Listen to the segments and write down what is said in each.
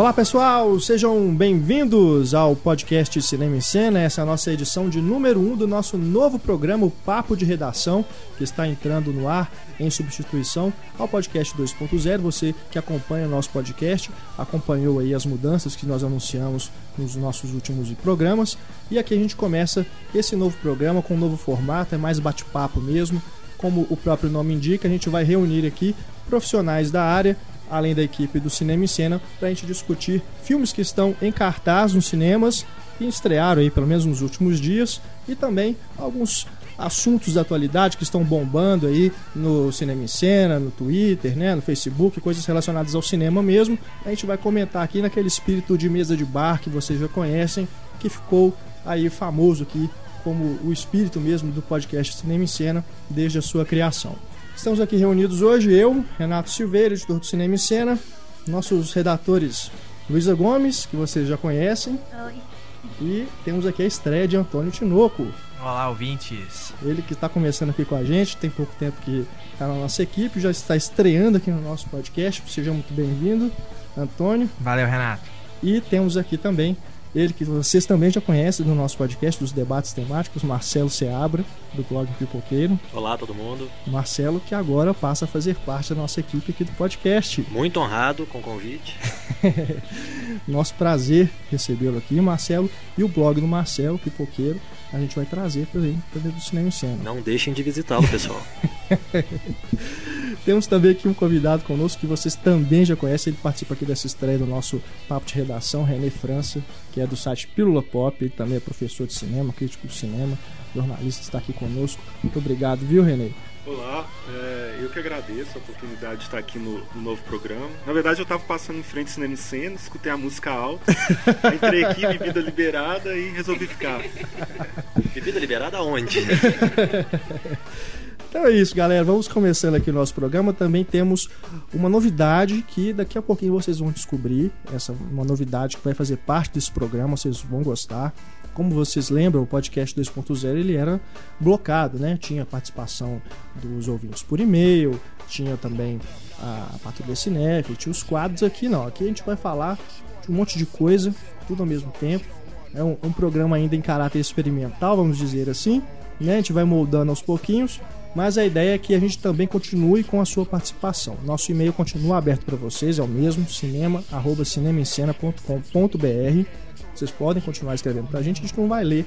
Olá pessoal, sejam bem-vindos ao podcast Cinema em Cena. Essa é a nossa edição de número 1 um do nosso novo programa, o Papo de Redação, que está entrando no ar em substituição ao podcast 2.0. Você que acompanha o nosso podcast, acompanhou aí as mudanças que nós anunciamos nos nossos últimos programas. E aqui a gente começa esse novo programa com um novo formato, é mais bate-papo mesmo. Como o próprio nome indica, a gente vai reunir aqui profissionais da área além da equipe do Cinema em Cena, para a gente discutir filmes que estão em cartaz nos cinemas e estrearam aí pelo menos nos últimos dias e também alguns assuntos da atualidade que estão bombando aí no Cinema em Cena, no Twitter, né, no Facebook, coisas relacionadas ao cinema mesmo. A gente vai comentar aqui naquele espírito de mesa de bar que vocês já conhecem, que ficou aí famoso aqui como o espírito mesmo do podcast Cinema em Cena desde a sua criação. Estamos aqui reunidos hoje, eu, Renato Silveira, editor do Cinema e Cena, nossos redatores Luísa Gomes, que vocês já conhecem. Oi. E temos aqui a estreia de Antônio Tinoco. Olá, ouvintes. Ele que está começando aqui com a gente, tem pouco tempo que está na nossa equipe, já está estreando aqui no nosso podcast. Seja muito bem-vindo, Antônio. Valeu, Renato. E temos aqui também ele que vocês também já conhecem do nosso podcast, dos debates temáticos, Marcelo Seabra, do blog Pipoqueiro. Olá, todo mundo. Marcelo, que agora passa a fazer parte da nossa equipe aqui do podcast. Muito honrado com o convite. Nosso prazer recebê-lo aqui, Marcelo. E o blog do Marcelo, Pipoqueiro, a gente vai trazer para dentro do Cinema em Cena. Não deixem de visitá-lo, pessoal. Temos também aqui um convidado conosco que vocês também já conhecem. Ele participa aqui dessa estreia do nosso papo de redação, René França, que é do site Pílula Pop. Ele também é professor de cinema, crítico de cinema, jornalista, está aqui conosco. Muito obrigado, viu, René? Olá, é, eu que agradeço a oportunidade de estar aqui no, no novo programa. Na verdade, eu estava passando em frente ao cinema cena, escutei a música alta, entrei aqui, bebida liberada e resolvi ficar. Bebida liberada aonde? Então é isso, galera. Vamos começando aqui o nosso programa. Também temos uma novidade que daqui a pouquinho vocês vão descobrir. Essa uma novidade que vai fazer parte desse programa, vocês vão gostar. Como vocês lembram, o podcast 2.0 ele era blocado, né? Tinha participação dos ouvintes por e-mail, tinha também a Patrulha Cinef, tinha os quadros aqui, não. Aqui a gente vai falar de um monte de coisa, tudo ao mesmo tempo. É um, um programa ainda em caráter experimental, vamos dizer assim. Né? A gente vai moldando aos pouquinhos mas a ideia é que a gente também continue com a sua participação. Nosso e-mail continua aberto para vocês, é o mesmo, cinema@cinemaencena.com.br. Vocês podem continuar escrevendo para a gente, a gente não vai ler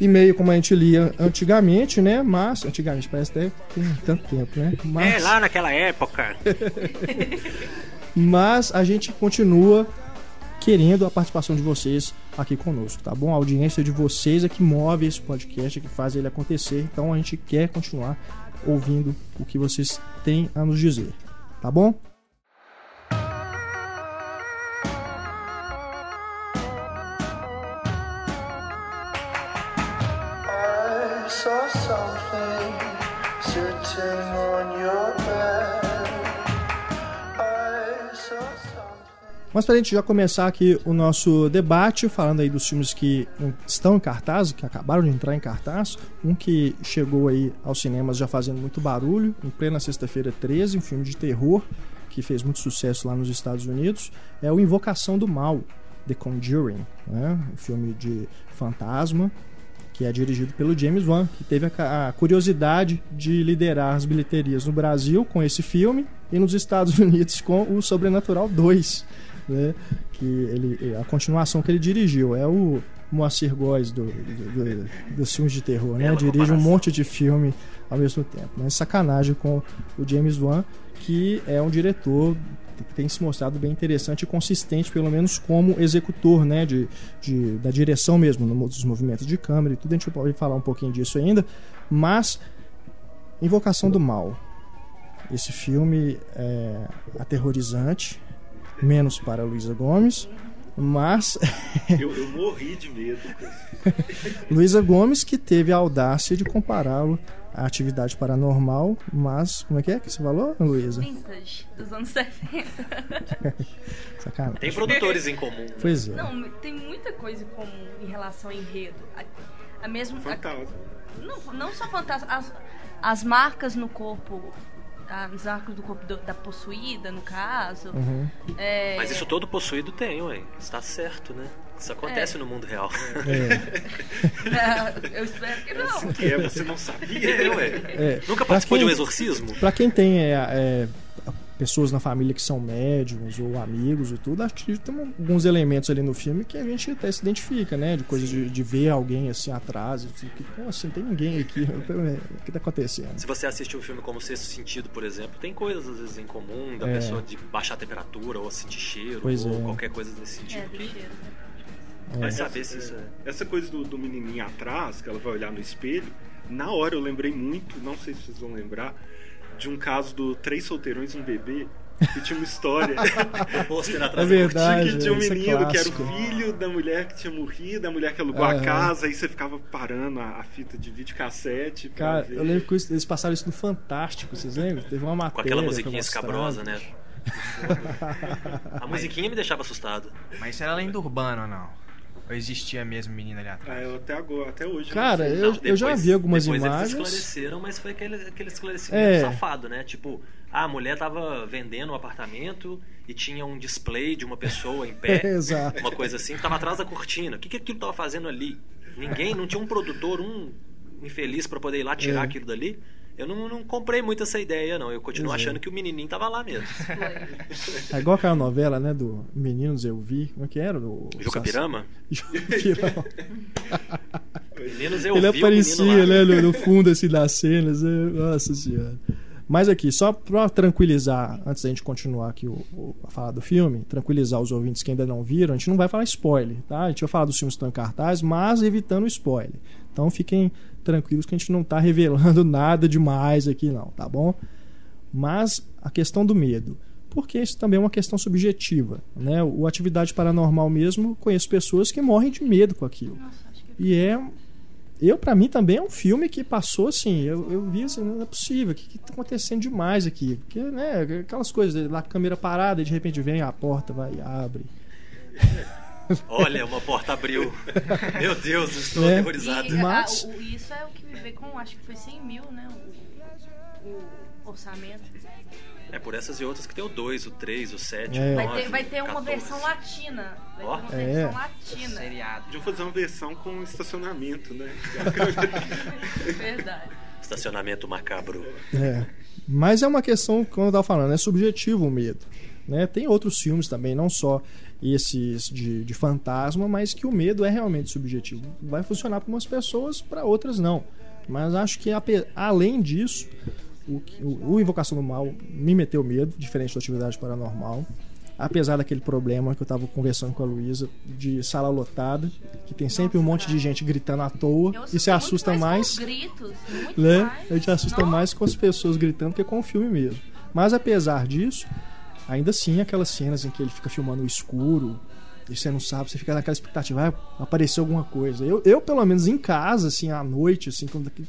e-mail como a gente lia antigamente, né? Mas antigamente parece até tem tanto tempo, né? Mas... É lá naquela época. Mas a gente continua querendo a participação de vocês aqui conosco, tá bom? A audiência de vocês é que move esse podcast, é que faz ele acontecer. Então a gente quer continuar ouvindo o que vocês têm a nos dizer, tá bom? I saw something Mas pra gente já começar aqui o nosso debate, falando aí dos filmes que estão em cartaz, que acabaram de entrar em cartaz, um que chegou aí aos cinemas já fazendo muito barulho, em plena sexta-feira 13, um filme de terror que fez muito sucesso lá nos Estados Unidos, é o Invocação do Mal, The Conjuring, né? um filme de fantasma que é dirigido pelo James Wan, que teve a, a curiosidade de liderar as bilheterias no Brasil com esse filme e nos Estados Unidos com o Sobrenatural 2, né? que ele, a continuação que ele dirigiu é o Moacir Góes do, do- do- dos filmes de terror, né? Dirige um monte de filme ao mesmo tempo, mas sacanagem com o James Wan, que é um diretor que tem se mostrado bem interessante e consistente, pelo menos como executor, né, de, de- da direção mesmo, dos movimentos de câmera e tudo, a gente pode falar um pouquinho disso ainda, mas Invocação do Mal. Esse filme é aterrorizante, menos para a Luísa Gomes, mas Eu, eu morri de medo. Luísa Gomes que teve a audácia de compará-lo à atividade paranormal, mas como é que é que você falou, Luísa? Vintage, dos anos 70. Sacanagem. Tem produtores em comum. Pois é. Não, tem muita coisa em comum em relação ao enredo. A, a mesmo, a- Fantasma. não, não só fantasma, as, as marcas no corpo, tá nos arcos do corpo do- da possuída, no caso. Uhum. É, Mas isso todo possuído tem, ué. Está certo, né? Isso acontece É. no mundo real. É, eu espero que não. Que é, você não sabia. É, ué. é. Nunca participou de quem- um exorcismo? Pra quem tem é, é, pessoas na família que são médiums ou amigos e tudo, acho que tem alguns elementos ali no filme que a gente até se identifica, né? De coisa de, de ver alguém assim atrás, assim, que, "Pô, assim, tem ninguém aqui, o que tá acontecendo? Se você assiste um filme como Sexto Sentido, por exemplo, tem coisas às vezes em comum da É. pessoa de baixar a temperatura ou sentir cheiro Pois ou é. qualquer coisa nesse É, sentido. do que cheiro. vai É. saber se isso é. Essa coisa do, do menininho atrás, que ela vai olhar no espelho, na hora eu lembrei muito, não sei se vocês vão lembrar, de um caso do Três Solteirões e um Bebê, que tinha uma história É atrás verdade. que tinha um é menino que era o filho da mulher que tinha morrido, a mulher que alugou a casa, aí você ficava parando a, a fita de videocassete Cara, ver. eu lembro que eles passaram isso no Fantástico, vocês lembram? Teve uma matéria. com aquela que musiquinha escabrosa, né? A musiquinha me deixava assustado. Mas isso era lenda urbana ou não? Ou existia mesmo menina ali Ah, atrás? eu até agora, até hoje. eu Cara, eu, Não, eu já depois- vi algumas depois imagens. Eles esclareceram, mas foi aquele, aquele esclarecimento É. safado, né? Tipo, ah, a mulher tava vendendo um apartamento e tinha um display de uma pessoa em pé. Exato. Uma coisa assim, que tava atrás da cortina. O que, que aquilo tava fazendo ali? Ninguém, não tinha um produtor, um infeliz pra poder ir lá tirar É. aquilo dali. Eu não, não comprei muito essa ideia, não. Eu continuo Pois é. achando que o menininho tava lá mesmo. É igual aquela novela, né? Do Meninos Eu Vi. Como é que era? Do Juca Pirama? Jucapirama. Meninos eu Ele vi o aparecia, né? No, fundo, assim, das cenas. Nossa senhora. Mas aqui, só pra tranquilizar, antes da gente continuar aqui o, o- a falar do filme, tranquilizar os ouvintes que ainda não viram, a gente não vai falar spoiler, tá? A gente vai falar dos filmes que estão em cartaz, mas evitando o spoiler. Então fiquem tranquilos que a gente não tá revelando nada demais aqui, não, tá bom? Mas a questão do medo. Porque isso também é uma questão subjetiva. Né? O Atividade Paranormal mesmo, conheço pessoas que morrem de medo com aquilo. Nossa, que E é. Eu, pra mim, também é um filme que passou assim. Eu, eu vi assim, não é possível. O que, que tá acontecendo demais aqui? Porque, né, aquelas coisas, lá a câmera parada e de repente vem a porta, vai e abre. Olha, uma porta abriu. Meu Deus, estou Né? aterrorizado. E, Mas- ah, o- isso é o que me veio com, acho que foi 100 mil, né? O, o orçamento. É por essas e outras que tem o 2, o 3, o 7, É. o Vai 9, ter, vai ter uma 14. versão latina. Vai Ó. ter uma É. versão latina. Seriado. Podiam fazer uma versão com estacionamento, né? Verdade. Estacionamento macabro. É. Mas é uma questão, como eu estava falando, é subjetivo o medo. Né? Tem outros filmes também, não só esses de, de fantasma, mas que o medo é realmente subjetivo. Vai funcionar para umas pessoas, para outras não. Mas acho que além disso, o, o, Invocação do Mal me meteu medo, diferente da atividade paranormal. Apesar daquele problema que eu estava conversando com a Luísa de sala lotada, que tem sempre um monte de gente gritando à toa Eu e se assusta mais. mais gritos, né? mais. A gente assusta Nossa. mais com as pessoas gritando que com o filme mesmo. Mas apesar disso, ainda assim aquelas cenas em que ele fica filmando o escuro e você não sabe, você fica naquela expectativa, vai aparecer alguma coisa. Eu, eu pelo menos em casa, assim, à noite, assim, quando aquele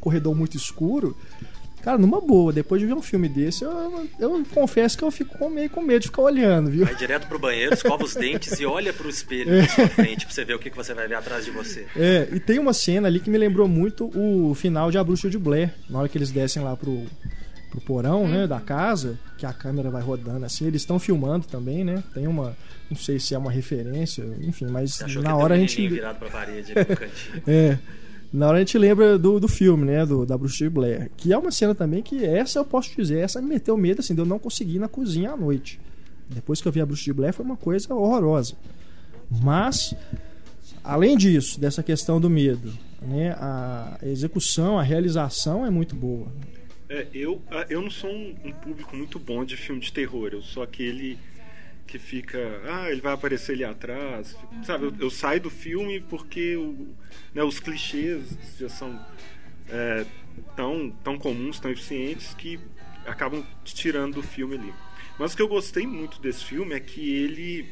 corredor muito escuro, cara, numa boa, depois de ver um filme desse, eu, eu confesso que eu fico com- meio com medo de ficar olhando, viu? Vai direto pro banheiro, escova os dentes e olha pro espelho na sua frente pra você ver o que, que você vai ver atrás de você. É, e tem uma cena ali que me lembrou muito o final de A Bruxa de Blair, na hora que eles descem lá pro, pro porão, né, da casa, que a câmera vai rodando assim, eles estão filmando também, né? Tem uma, não sei se é uma referência, enfim, mas na que hora a tem um gente virado pra parede ali no cantinho. é, na hora a gente lembra do, do filme, né, do da Bruxa de Blair, que é uma cena também que essa eu posso dizer, essa me meteu medo assim, de eu não conseguir ir na cozinha à noite. Depois que eu vi a Bruxa de Blair foi uma coisa horrorosa. Mas além disso, dessa questão do medo, né, a execução, a realização é muito boa. É, eu, ah, eu não sou um, um público muito bom de filme de terror. Eu sou aquele que fica. Ah, ele vai aparecer ali atrás. Sabe, eu, eu saio do filme porque o- né, os clichês já são é, tão, tão comuns, tão eficientes, que acabam te tirando do filme ali. Mas o que eu gostei muito desse filme é que ele.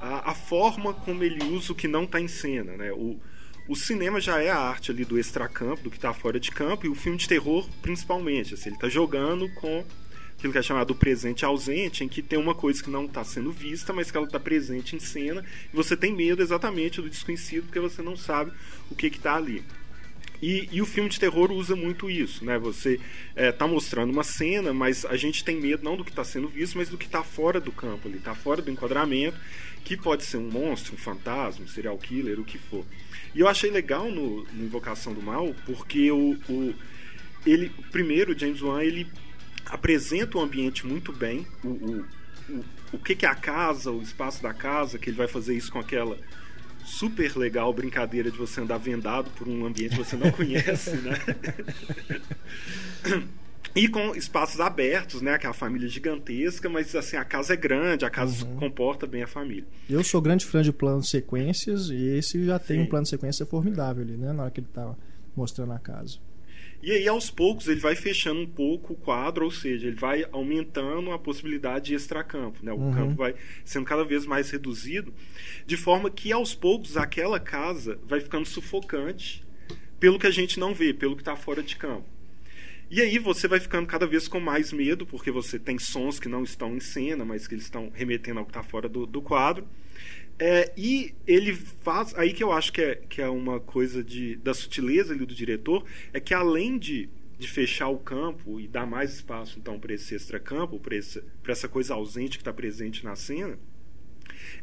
A, a forma como ele usa o que não está em cena, né? O, o cinema já é a arte ali do extracampo, do que está fora de campo, e o filme de terror principalmente. Assim, ele está jogando com aquilo que é chamado presente ausente, em que tem uma coisa que não está sendo vista, mas que ela está presente em cena, e você tem medo exatamente do desconhecido, porque você não sabe o que está ali. E, e o filme de terror usa muito isso, né? Você é, tá mostrando uma cena, mas a gente tem medo não do que está sendo visto, mas do que está fora do campo ali, está fora do enquadramento, que pode ser um monstro, um fantasma, um serial killer, o que for. E eu achei legal no, no Invocação do Mal, porque o, o ele, primeiro, o James Wan, ele apresenta o ambiente muito bem, o, o, o, o que, que é a casa, o espaço da casa, que ele vai fazer isso com aquela super legal brincadeira de você andar vendado por um ambiente que você não conhece, né? E com espaços abertos, né? Que é a família gigantesca, mas assim, a casa é grande, a casa comporta bem a família. Eu sou grande fã de planos sequências e esse já tem Sim. um plano de sequência formidável ali, né? Na hora que ele tá mostrando a casa. E aí, aos poucos, ele vai fechando um pouco o quadro, ou seja, ele vai aumentando a possibilidade de extracampo. Né? O Uhum. campo vai sendo cada vez mais reduzido, de forma que, aos poucos, aquela casa vai ficando sufocante pelo que a gente não vê, pelo que está fora de campo. E aí você vai ficando cada vez com mais medo, porque você tem sons que não estão em cena, mas que eles estão remetendo ao que está fora do, do quadro. É, e ele faz. Aí que eu acho que é, que é uma coisa de, da sutileza ali do diretor, é que além de, de fechar o campo e dar mais espaço então para esse extracampo, para essa coisa ausente que está presente na cena,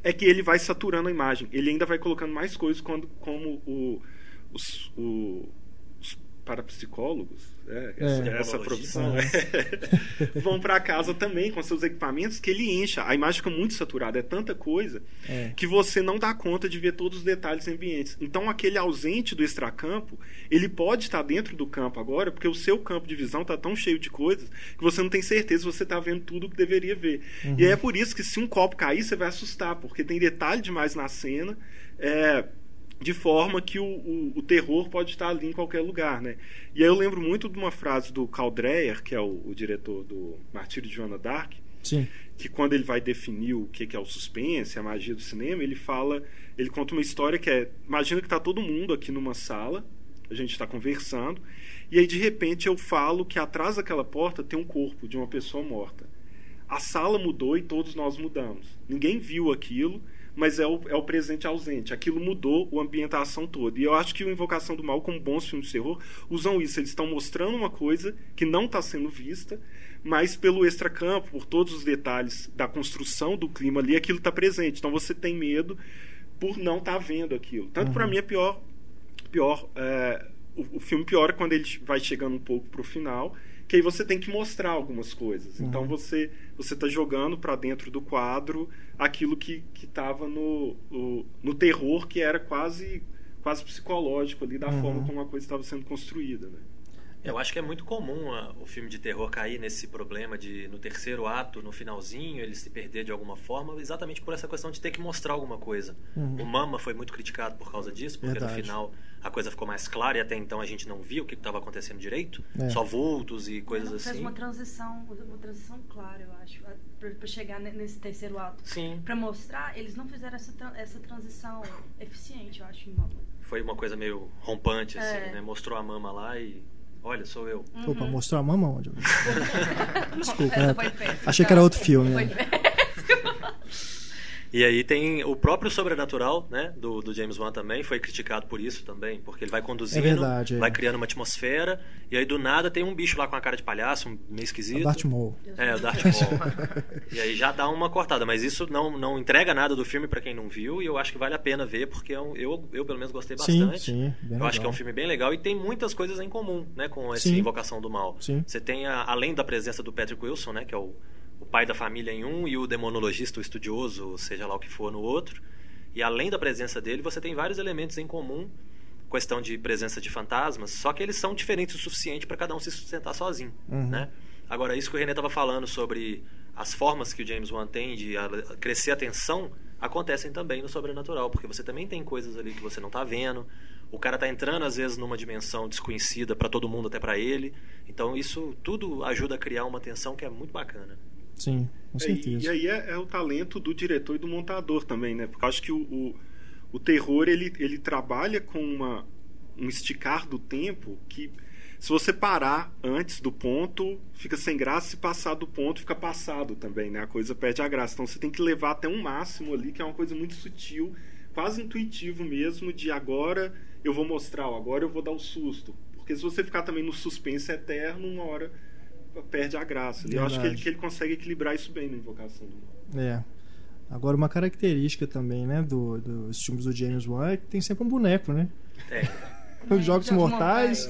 é que ele vai saturando a imagem. Ele ainda vai colocando mais coisas quando, como o, os, o- os parapsicólogos, né, essa, É. essa profissão, vão para casa também com seus equipamentos que ele encha. A imagem fica muito saturada, é tanta coisa É. que você não dá conta de ver todos os detalhes ambientes. Então, aquele ausente do extracampo, ele pode estar dentro do campo agora, porque o seu campo de visão está tão cheio de coisas que você não tem certeza se você está vendo tudo o que deveria ver. E aí é por isso que se um copo cair, você vai assustar, porque tem detalhe demais na cena. é, de forma que o, o, o terror pode estar ali em qualquer lugar, né? E aí eu lembro muito de uma frase do Carl Dreyer, que é o, o diretor do Martírio de Joana Sim. que quando ele vai definir o que que é o suspense, a magia do cinema, ele fala, ele conta uma história que é, imagina que está todo mundo aqui numa sala, a gente está conversando, e aí de repente eu falo que atrás daquela porta tem um corpo de uma pessoa morta. A sala mudou e todos nós mudamos. Ninguém viu aquilo, mas é o, é o presente ausente. Aquilo mudou a ambientação toda. E eu acho que o Invocação do Mal, como bons filmes de terror, usam isso. Eles estão mostrando uma coisa que não está sendo vista, mas pelo extracampo, por todos os detalhes da construção do clima ali, aquilo está presente. Então você tem medo por não estar vendo aquilo. Tanto para mim é pior, pior é, o, o filme piora quando ele vai chegando um pouco pro final, que aí você tem que mostrar algumas coisas. Então você você está jogando para dentro do quadro aquilo que que estava no, o- no terror que era quase quase psicológico ali da forma como a coisa estava sendo construída, né? Eu acho que é muito comum ah, o filme de terror cair nesse problema de, no terceiro ato, no finalzinho, ele se perder de alguma forma, exatamente por essa questão de ter que mostrar alguma coisa. O Mama foi muito criticado por causa disso, porque Verdade. no final a coisa ficou mais clara e até então a gente não via o que estava acontecendo direito, É. só vultos e coisas Ela fez assim. uma transição, uma transição clara, eu acho, a- pra, pra chegar ne- nesse terceiro ato. Sim, Pra mostrar, eles não fizeram essa, tran- essa transição eficiente, eu acho, em Mama. foi uma coisa meio rompante, assim, É. né? Mostrou a mama lá e. Olha, sou eu. Opa, mostrou a mama onde? Desculpa, né? Achei que era outro filme. Foi né? E aí tem o próprio Sobrenatural, né, do, do James Wan também, foi criticado por isso também, porque ele vai conduzindo, É verdade, é. vai criando uma atmosfera, e aí do nada tem um bicho lá com a cara de palhaço, um meio esquisito. O Darth Maul. É, o Darth Maul. e aí já dá uma cortada, mas isso não, não entrega nada do filme pra quem não viu, e eu acho que vale a pena ver, porque é um- eu, eu pelo menos gostei Sim, bastante. sim, bem eu acho que é um legal. filme bem legal e tem muitas coisas em comum, né, com essa Sim. Invocação do Mal. Sim. Você tem, a- além da presença do Patrick Wilson, né, que é o, o pai da família em um e o demonologista, o estudioso, seja lá o que for, no outro. E além da presença dele, você tem vários elementos em comum, questão de presença de fantasmas, só que eles são diferentes o suficiente para cada um se sustentar sozinho, Uhum. né? Agora, isso que o René estava falando sobre as formas que o James Wan tem de crescer a tensão, acontecem também no sobrenatural, porque você também tem coisas ali que você não está vendo. O cara tá entrando às vezes numa dimensão desconhecida para todo mundo, até para ele. Então isso tudo ajuda a criar uma tensão que é muito bacana. Sim, com É, e, certeza. aí é, é o talento do diretor e do montador também, né? Porque eu acho que o, o, o terror ele, ele trabalha com uma, um esticar do tempo que se você parar antes do ponto, fica sem graça, se passar do ponto, fica passado também, né? A coisa perde a graça. Então você tem que levar até um máximo ali, que é uma coisa muito sutil, quase intuitivo mesmo de agora eu vou mostrar, agora eu vou dar o susto. Porque se você ficar também no suspense eterno, uma hora perde a graça. né? Eu acho que ele, Verdade. que ele consegue equilibrar isso bem na Invocação do Mal. É. Agora, uma característica também, né, do, dos filmes do James Wan é que tem sempre um boneco, né? É. Os Jogos Mortais.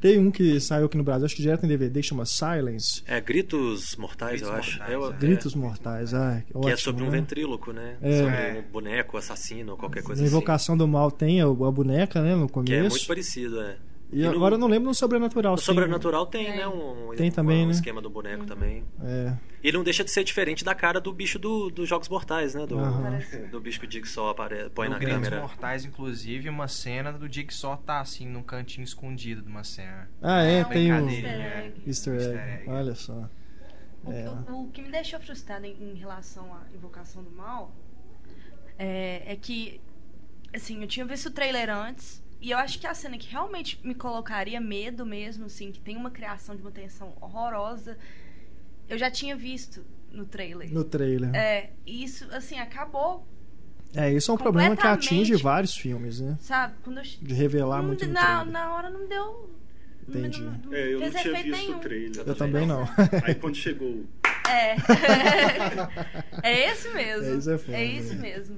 Tem um que saiu aqui no Brasil, acho que direto em DVD, que chama Silence. É, Gritos Mortais, eu Gritos acho. Mortais, É, o- é. Gritos Mortais, ah, que, Que ótimo, é sobre um né? ventríloco, né? É. Sobre um boneco, assassino, ou qualquer coisa Na assim. Invocação do Mal tem a, a boneca, né, no Que começo. é muito parecido, é. E, E no- agora eu não lembro no Sobrenatural. No sim. Sobrenatural tem, né? Um, Tem um- também, um né? esquema do boneco também. É, E não deixa de ser diferente da cara do bicho do- dos Jogos Mortais, né? Do, Aham. do bicho que o Jigsaw apare... põe No na Gritos câmera. Mortais, inclusive, uma cena do Jigsaw tá assim, num cantinho escondido de uma cena. Ah, é, É, tem o. Easter egg. Easter egg. Olha só. O, É. o- o que me deixou frustrada em, em relação à Invocação do Mal é, é que, assim, eu tinha visto o trailer antes e eu acho que a cena que realmente me colocaria medo mesmo, assim, que tem uma criação de uma tensão horrorosa, eu já tinha visto no trailer. No trailer. É, e isso, assim, acabou, É, isso é um problema que atinge vários filmes, né? sabe? Quando eu, De revelar não- muito no na, trailer. na hora não deu. Entendi. Não, não É, eu não tinha visto nenhum. o trailer. Eu também não. Aí quando chegou É. é esse mesmo. É, isso é foda, É isso né? mesmo.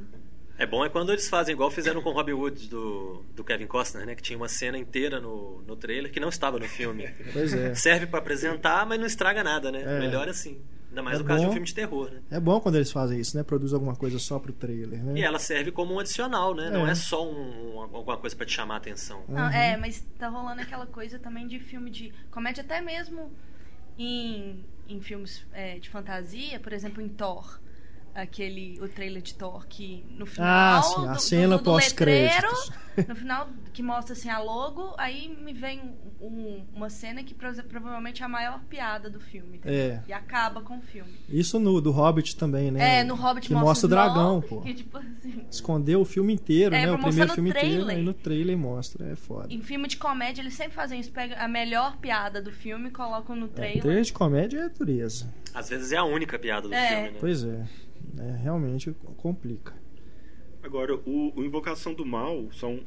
É bom é quando eles fazem igual fizeram com o Robbie Wood do, do Kevin Costner, né? Que tinha uma cena inteira no, no trailer que não estava no filme. Pois é. Serve pra apresentar, mas não estraga nada, né? É. Melhor assim. Ainda mais É no caso de um bom. filme de terror, né? É bom quando eles fazem isso, né? Produz alguma coisa só pro trailer, né? E ela serve como um adicional, né? Não É. é só um- alguma coisa pra te chamar a atenção. Não, Uhum. é, mas tá rolando aquela coisa também de filme de comédia, até mesmo em, em filmes é, de fantasia, por exemplo, em Thor. Aquele, o trailer de Thor que no final Ah, sim, a do- cena do, do letreiro, pós-créditos. no final que mostra assim a logo, aí me vem um- uma cena que prova- provavelmente é a maior piada do filme. É. E acaba com o filme. Isso no do Hobbit também, né? É, no Hobbit que mostra, mostra o dragão, pô. Que, tipo assim, Escondeu o filme inteiro, É, né? O primeiro no filme inteiro, trailer. aí no trailer mostra. É foda. em filme de comédia eles sempre fazem isso, pegam a melhor piada do filme, colocam no É, trailer. trailer de comédia é dureza. Às vezes é a única piada do É. filme, né? Pois é. É, realmente complica. Agora, o, o Invocação do Mal, só um-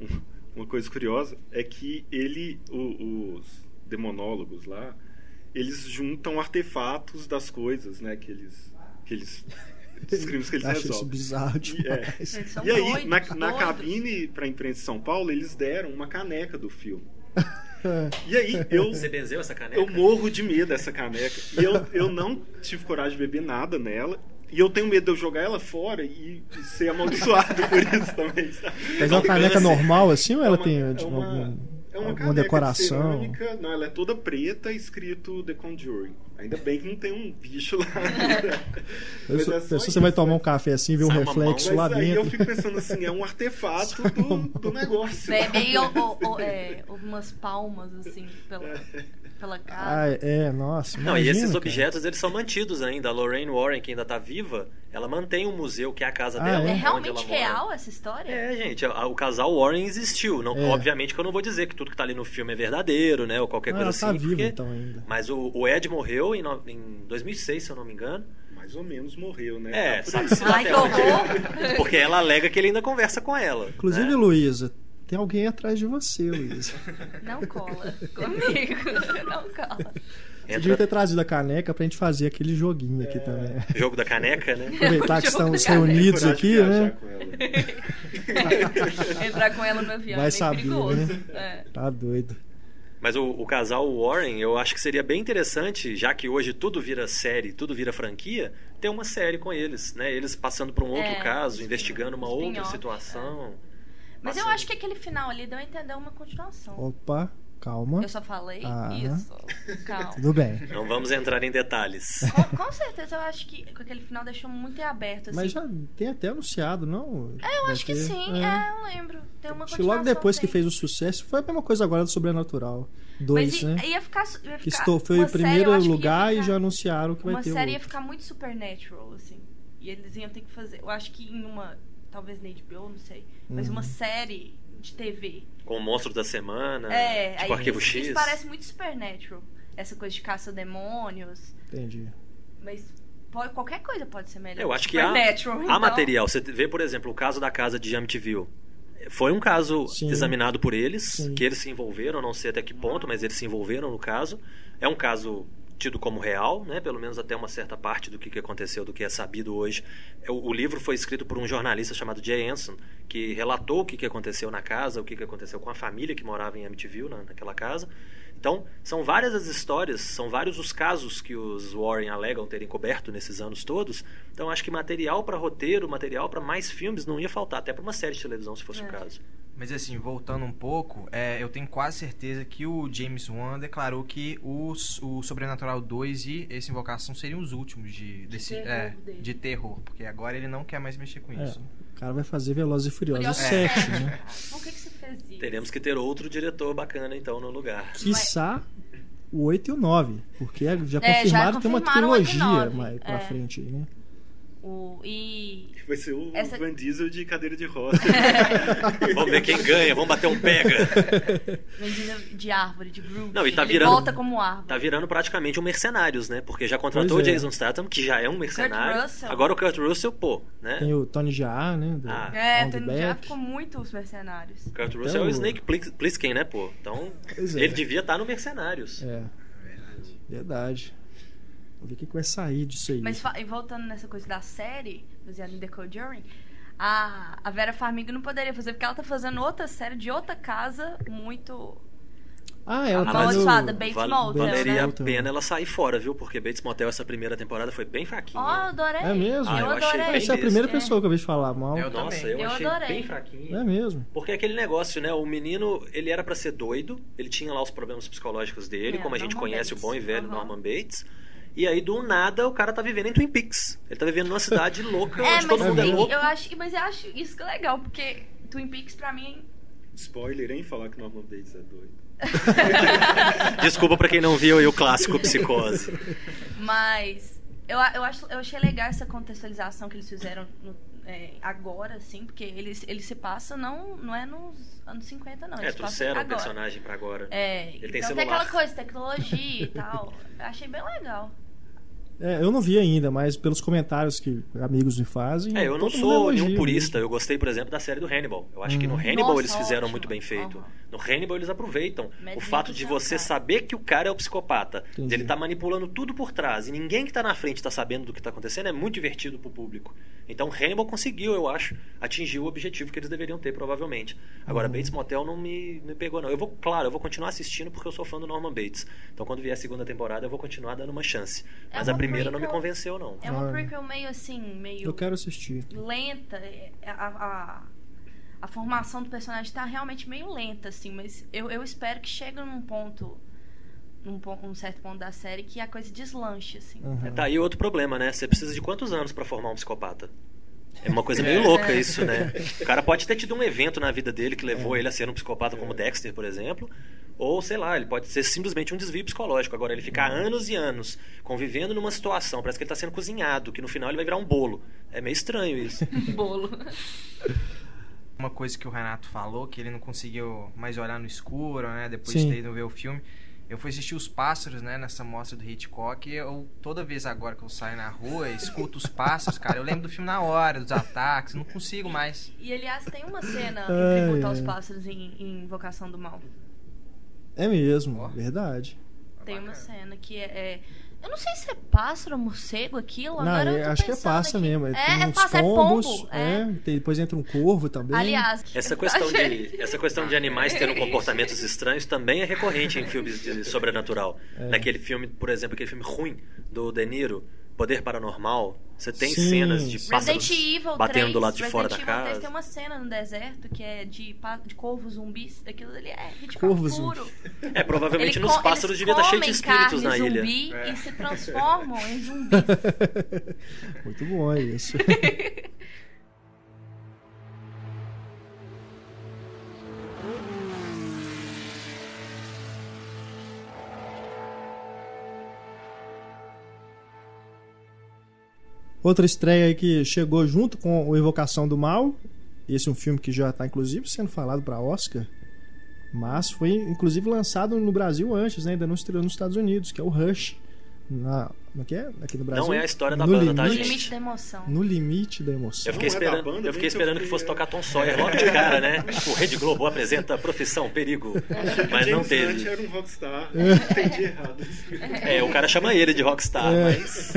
um- uma coisa curiosa, é que ele, o- os demonólogos lá, eles juntam artefatos das coisas, né? Que eles. Que eles dos crimes que eles Acho isso resolvem. bizarro E, demais. São e aí, doidos, na, na doidos. cabine pra imprensa de São Paulo, eles deram uma caneca do filme. E aí, eu, Você benzeu essa caneca? eu morro de medo dessa caneca. E eu, eu não tive coragem de beber nada nela. E eu tenho medo de eu jogar ela fora e, ser amaldiçoado por isso também. sabe? Mas é uma caneca normal assim ou ela É uma- tem é tipo, uma- algum- É uma alguma caneca de decoração? cerâmica. Não, ela é toda preta, escrito The Conjuring. Ainda bem que não tem um bicho lá. Mas é só você vai tomar né? um café assim, ver um reflexo lá aí eu dentro. fico pensando assim, é um artefato do, do negócio. Ou- ou- ou, é, umas palmas, assim, pela, pela Ah, casa. é, nossa. Não, e imagina, esses cara. objetos eles são mantidos ainda. A Lorraine Warren, que ainda tá viva, ela mantém um museu que é a casa Ah, dela. é? É onde realmente ela mora. real essa história? É, gente, a- o casal Warren existiu. Não, É. Obviamente que eu não vou dizer que tudo que tá ali no filme é verdadeiro, né? Ou qualquer Ah, coisa ela assim. tá viva porque- então ainda. Mas o, o Ed morreu em, no- em 2006, se eu não me engano. Mais ou menos morreu, né? É, Tá por sabe Ai, até que horror! Porque ela alega que ele ainda conversa com ela. Inclusive, né? Luísa, tem alguém atrás de você, Luísa. Não cola comigo. Não cola. Você Entra- devia ter trazido a caneca pra gente fazer aquele joguinho É. aqui também. Jogo da caneca, né? Aproveitar que estamos reunidos aqui, né? com. Entrar com ela no avião Vai é saber, perigoso. né? É. Tá doido. Mas o, o casal Warren, eu acho que seria bem interessante, já que hoje tudo vira série, tudo vira franquia, ter uma série com eles, né? Eles passando por um outro É, caso, investigando uma outra spin-off, situação. Mas eu acho que aquele final ali deu a entender uma continuação. Opa, calma. Eu só falei Ah. isso. Calma. Tudo bem. Não vamos entrar em detalhes. Com, com certeza eu acho que com aquele final deixou muito em aberto. Assim. Mas já tem até anunciado, não? É, eu Vai acho que ter? sim, é, eu lembro. Tem uma Acho que logo continuação, depois que fez o sucesso, foi a mesma coisa agora do Sobrenatural. Mas Dois, né? ia ficar, ia Que ficar estou, foi uma o primeiro que lugar e ficar- já anunciaram que vai Uma ter série ia ficar muito supernatural, assim. E eles iam ter que fazer. Eu acho que em uma. Talvez na HBO, não sei. Mas Uhum. uma série de TV. Com o monstro da semana, é, tipo aí Arquivo isso, X. isso parece muito supernatural. Essa coisa de caça-demônios. Entendi. Mas pode- qualquer coisa pode ser melhor. Eu acho que há, Supernatural, há então. material. Você vê, por exemplo, o caso da casa de Amityville. Foi um caso Sim. examinado por eles, Sim. que eles se envolveram, não sei até que ponto, mas eles se envolveram no caso. É um caso tido como real, né? pelo menos até uma certa parte do que que aconteceu, do que é sabido hoje. É, O, o livro foi escrito por um jornalista chamado Jay Anson, que relatou o que que aconteceu na casa, o que que aconteceu com a família que morava em Amityville, na, naquela casa. Então, são várias as histórias, são vários os casos que os Warren alegam terem coberto nesses anos todos. Então, acho que material para roteiro, material para mais filmes não ia faltar, até para uma série de televisão, se fosse o caso. Mas assim, voltando um pouco, é, eu tenho quase certeza que o James Wan declarou que os, o Sobrenatural 2 e essa Invocação seriam os últimos de, desse, terror é, de terror, porque agora ele não quer mais mexer com É, isso. o cara vai fazer Velozes e Furiosos Curioso 7, sete. né? Por que, que você fez isso? Teremos que ter outro diretor bacana, então, no lugar. Quiçá o 8 e o 9, porque já É, já confirmaram que tem uma confirmaram trilogia mais pra é. frente aí, né? O, e. Vai ser o Essa- Van Diesel de cadeira de roda. Vamos ver quem ganha, vamos bater um pega. Vendida de árvore, de Groot. Não, e tá virando- volta como árvore. Tá virando praticamente um mercenários, né? Porque já contratou Pois o é. Jason Statham, que já é um mercenário. Russell. Agora o Kurt Russell, pô, né? Tem o Tony Jaa, né? Do Ah. É, Tony Back. ficou muito os mercenários. Kurt Russell é o o- Snake Plis- Plissken, né, pô? Então, Pois é. ele devia estar no Mercenários. É, verdade. Vamos ver o que, que vai sair disso aí. Mas e voltando nessa coisa da série, baseada em The Conjuring, a, a Vera Farmiga não poderia fazer, porque ela tá fazendo outra série de outra casa muito. Ah, ela tá no... Bates Val- Motel, valeria né? a pena ela sair fora, viu? Porque Bates Motel, essa primeira temporada, foi bem fraquinha. Ó, eu adorei. É mesmo? Ah, eu, eu achei adorei. bem Essa é a primeira É. pessoa que eu vejo falar mal. Eu Nossa, também. eu, Eu achei adorei. bem fraquinha. É mesmo. Porque é aquele negócio, né? O menino, ele era pra ser doido, ele tinha lá os problemas psicológicos dele, É, como a gente Norman conhece Bates. o bom e velho Aham. Norman Bates. E aí, do nada, o cara tá vivendo em Twin Peaks. Ele tá vivendo numa cidade louca, É, onde mas todo mundo é louco. eu acho, mas eu acho isso que é legal, porque Twin Peaks pra mim. Spoiler, hein? Falar que Norman Bates é doido. Desculpa pra quem não viu aí o clássico Psicose. Mas eu, eu, acho, eu achei legal essa contextualização que eles fizeram no- é, agora, assim, porque eles, eles se passam não, não é nos anos 50, não. É, trouxeram o personagem pra agora. É, Ele então tem tem, aquela coisa, tecnologia e tal. Eu achei bem legal. É, eu não vi ainda, mas pelos comentários que amigos me fazem. É, eu não sou elogia nenhum purista. Eu gostei, por exemplo, da série do Hannibal. Eu acho que no Uhum. Hannibal Nossa, eles fizeram ótimo. muito bem feito. Aham. No Hannibal eles aproveitam o fato de é você cara. saber que o cara é o psicopata, Entendi. de ele tá manipulando tudo por trás e ninguém que tá na frente tá sabendo do que tá acontecendo, é muito divertido pro público. Então Hannibal conseguiu, eu acho, atingir o objetivo que eles deveriam ter, provavelmente. Agora, Uhum. Bates Motel não me, me pegou, não. Eu vou, claro, eu vou continuar assistindo porque eu sou fã do Norman Bates. Então, quando vier a segunda temporada, eu vou continuar dando uma chance. É Mas a uma primeira não me prequel. convenceu, não. É uma Ah. prequel meio assim, meio Eu quero assistir. lenta. é, A, a, a formação do personagem tá realmente meio lenta, assim, mas eu, eu espero que chegue num ponto. Num, um certo ponto da série que a coisa deslanche, assim. Uhum. Tá aí outro problema, né? Você precisa de quantos anos pra formar um psicopata? É uma coisa meio louca isso, né? O cara pode ter tido um evento na vida dele que levou ele a ser um psicopata como Dexter, por exemplo. Ou, sei lá, ele pode ser simplesmente um desvio psicológico. Agora, ele ficar anos e anos convivendo numa situação, parece que ele tá sendo cozinhado, que no final ele vai virar um bolo. É meio estranho isso. Bolo. Uma coisa que o Renato falou, que ele não conseguiu mais olhar no escuro, né? Depois Sim. de ter ido ver o filme. Eu fui assistir Os Pássaros, né? Nessa mostra do Hitchcock. E eu, toda vez agora que eu saio na rua e escuto os pássaros, cara, eu lembro do filme na hora, dos ataques. Não consigo mais. E aliás, tem uma cena em tributo aos pássaros em, em Invocação do Mal. É mesmo, Ó. verdade. Tem uma cena que é. é- Eu não sei se é pássaro ou morcego aquilo. Não, agora eu eu tô acho que é passa aqui. mesmo. É, tem é uns pássaro, é pombos, pombo. é, É. tem- depois entra um corvo também. Aliás, Essa questão de, essa questão de animais terem comportamentos estranhos também é recorrente em filmes de sobrenatural. É. Naquele filme, por exemplo, aquele filme ruim do De Niro, Poder Paranormal, você tem Sim. cenas de pássaros Resident Evil batendo 3, do lado de fora da Resident Evil 3 casa. tem uma cena no deserto que é de, de corvos zumbis. Aquilo ali é Corvo puro. É, provavelmente Ele nos pássaros devia estar cheio de espíritos na ilha. zumbi É. e se transformam em zumbis. Muito bom isso. Outra estreia aí que chegou junto com o Evocação do Mal. Esse é um filme que já está inclusive sendo falado para Oscar. Mas foi inclusive lançado no Brasil antes, né? ainda não estreou nos Estados Unidos, que é o Rush. Na Como é que é? Aqui no Brasil. Não é a história da no banda, tá, No gente? limite da emoção. No limite da emoção. Eu fiquei Não é esperando, banda, eu fiquei que eu esperando que fosse tocar Tom Sawyer logo de cara, né? Tipo, Rede Globo apresenta Profissão Perigo. Mas não Hunt teve. era um rockstar. Entendi errado. É, o cara chama ele de rockstar, É. mas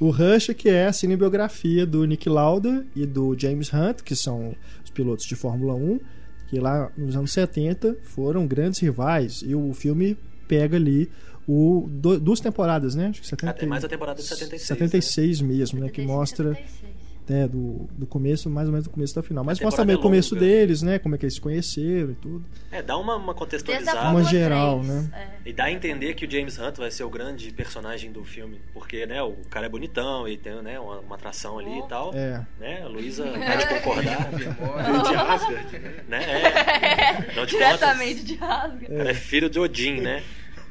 o Rush, que é a cinebiografia do Nick Lauda e do James Hunt, que são os pilotos de Fórmula 1, que lá nos anos 70 foram grandes rivais. E o filme pega ali o, do- duas temporadas, né? Acho que 70, até mais a temporada de 76. 76 mesmo, né? Que 76, mostra 76. Né, do, do começo, mais ou menos do começo da final. Mas mostra também é o começo longa. deles, né? Como é que eles se conheceram e tudo. É, dá uma, uma contextualizada. Uma geral, 3, né? é. E dá a entender que o James Hunt vai ser o grande personagem do filme. Porque, né, o cara é bonitão e tem né, uma, uma atração ali e tal. É. Né, a Luísa pode concordar. De Asgard, né? É. Não te Diretamente de rasga. O cara é filho de Odin, né?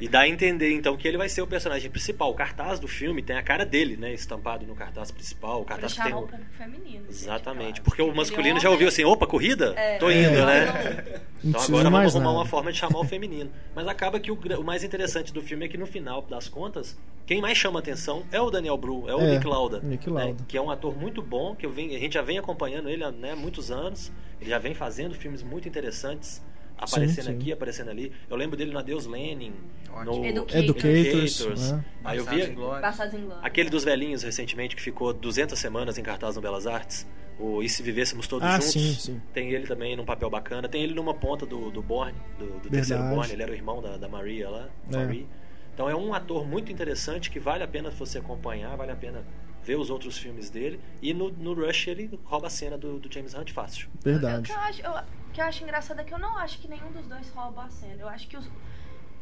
E dá a entender, então, que ele vai ser o personagem principal. O cartaz do filme tem a cara dele, né? Estampado no cartaz principal. O Pra cartaz que tem o público feminino. gente, Exatamente. claro. Porque o masculino já homem- ouviu assim, opa, corrida? É. Tô indo, É. né? Não Então agora vamos arrumar nada. uma forma de chamar o feminino. Mas acaba que o, o mais interessante do filme é que no final das contas, quem mais chama atenção é o Daniel Bru, é o É, Nick Lauda. Nick né? Lauda. Que é um ator muito bom, que eu venho- a gente já vem acompanhando ele né, há muitos anos. Ele já vem fazendo filmes muito interessantes. Aparecendo sim. aqui, aparecendo ali. Eu lembro dele no Adeus Lenin, Ótimo. no Educators. Educators, né? Aí eu Bastardos vi aquele dos velhinhos recentemente que ficou 200 semanas em cartaz no Belas Artes. O E se vivêssemos todos Ah, juntos. sim, sim. Tem ele também num papel bacana. Tem ele numa ponta do, do Borne, do, do terceiro. Borne. Ele era o irmão da, da Maria lá. É. Marie. Então é um ator muito interessante que vale a pena você acompanhar, vale a pena ver os outros filmes dele. E no, no Rush ele rouba a cena do, do James Hunt fácil. O Verdade. que eu acho, eu- o que eu acho engraçado é que eu não acho que nenhum dos dois rouba a cena. Eu acho que os,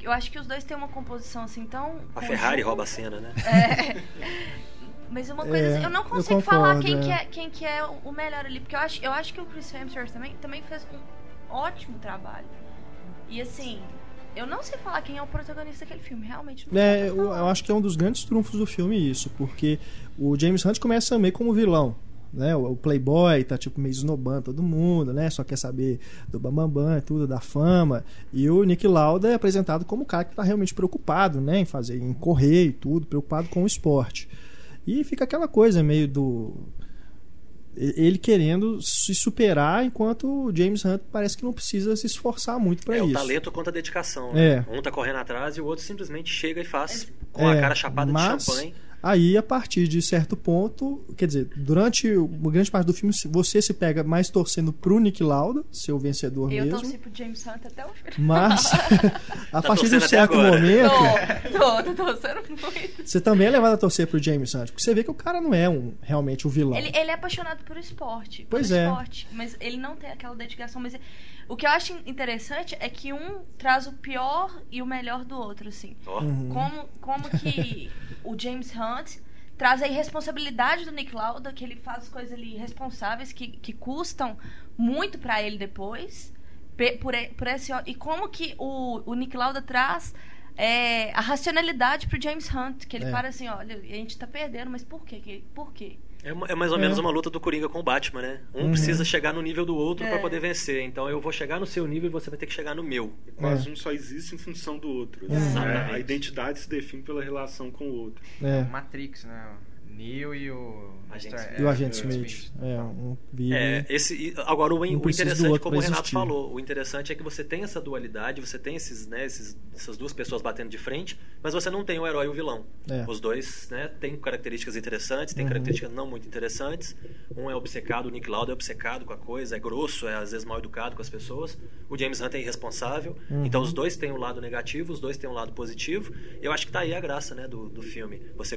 eu acho que os dois têm uma composição assim tão. A Ferrari rouba a cena, né? É. Mas uma coisa É, assim, eu não eu consigo concordo, falar quem, é. que é, quem que é o melhor ali, porque eu acho, eu acho que o Chris Hemsworth também, também fez um ótimo trabalho. E assim, eu não sei falar quem é o protagonista daquele filme, realmente não É, eu, eu acho que é um dos grandes trunfos do filme isso, porque o James Hunt começa meio como vilão, né? O, o playboy tá tipo meio esnobando todo mundo, né? Só quer saber do bambambam e tudo, da fama. E o Nick Lauda é apresentado como o cara que tá realmente preocupado, né? Em fazer, em correr e tudo, preocupado com o esporte. E fica aquela coisa meio do ele querendo se superar enquanto o James Hunt parece que não precisa se esforçar muito para É isso. o talento contra a dedicação. Né? É. Um tá correndo atrás e o outro simplesmente chega e faz com a É, cara chapada mas- de champanhe. Aí, a partir de certo ponto, quer dizer, durante uma grande parte do filme, você se pega mais torcendo pro Nick Lauda, ser o vencedor Eu mesmo. torci pro James Hunt até o final. Mas, a Tá partir de um certo agora. momento, Tô, tô, tô torcendo muito. você também é levado a torcer pro James Hunt. Porque você vê que o cara não é um, realmente o vilão. Ele, ele é apaixonado por esporte. Pois por é. esporte, mas ele não tem aquela dedicação. Mas o que eu acho interessante é que um traz o pior e o melhor do outro, assim. Uhum. Como, como que o James Hunt traz a irresponsabilidade do Nick Lauda, que ele faz coisas ali irresponsáveis que, que custam muito pra ele depois. Por, e- por esse, e como que o, o Nick Lauda traz é, a racionalidade pro James Hunt, que ele É. para assim, olha, a gente tá perdendo, mas por quê? Que- Por quê? É, é mais ou É. menos uma luta do Coringa com o Batman, né? Um Uhum. precisa chegar no nível do outro É. pra poder vencer. Então eu vou chegar no seu nível e você vai ter que chegar no meu. Quase É. um só existe em função do outro. Exatamente. A identidade se define pela relação com o outro. É. Matrix, né? Neo e o... Agente. E o é, Agente Smith. É, um. É, esse, e- agora o, o interessante, como o Renato existir. falou, o interessante é que você tem essa dualidade, você tem esses, né, esses, essas duas pessoas batendo de frente, mas você não tem o herói e o vilão. É. Os dois né, têm características interessantes, têm Uhum. características não muito interessantes. Um é obcecado, o Nick Lauda é obcecado com a coisa, é grosso, é às vezes mal educado com as pessoas. O James Hunt é irresponsável. Uhum. Então os dois têm um lado negativo, os dois têm um lado positivo. E eu acho que tá aí a graça né, do, do filme. Você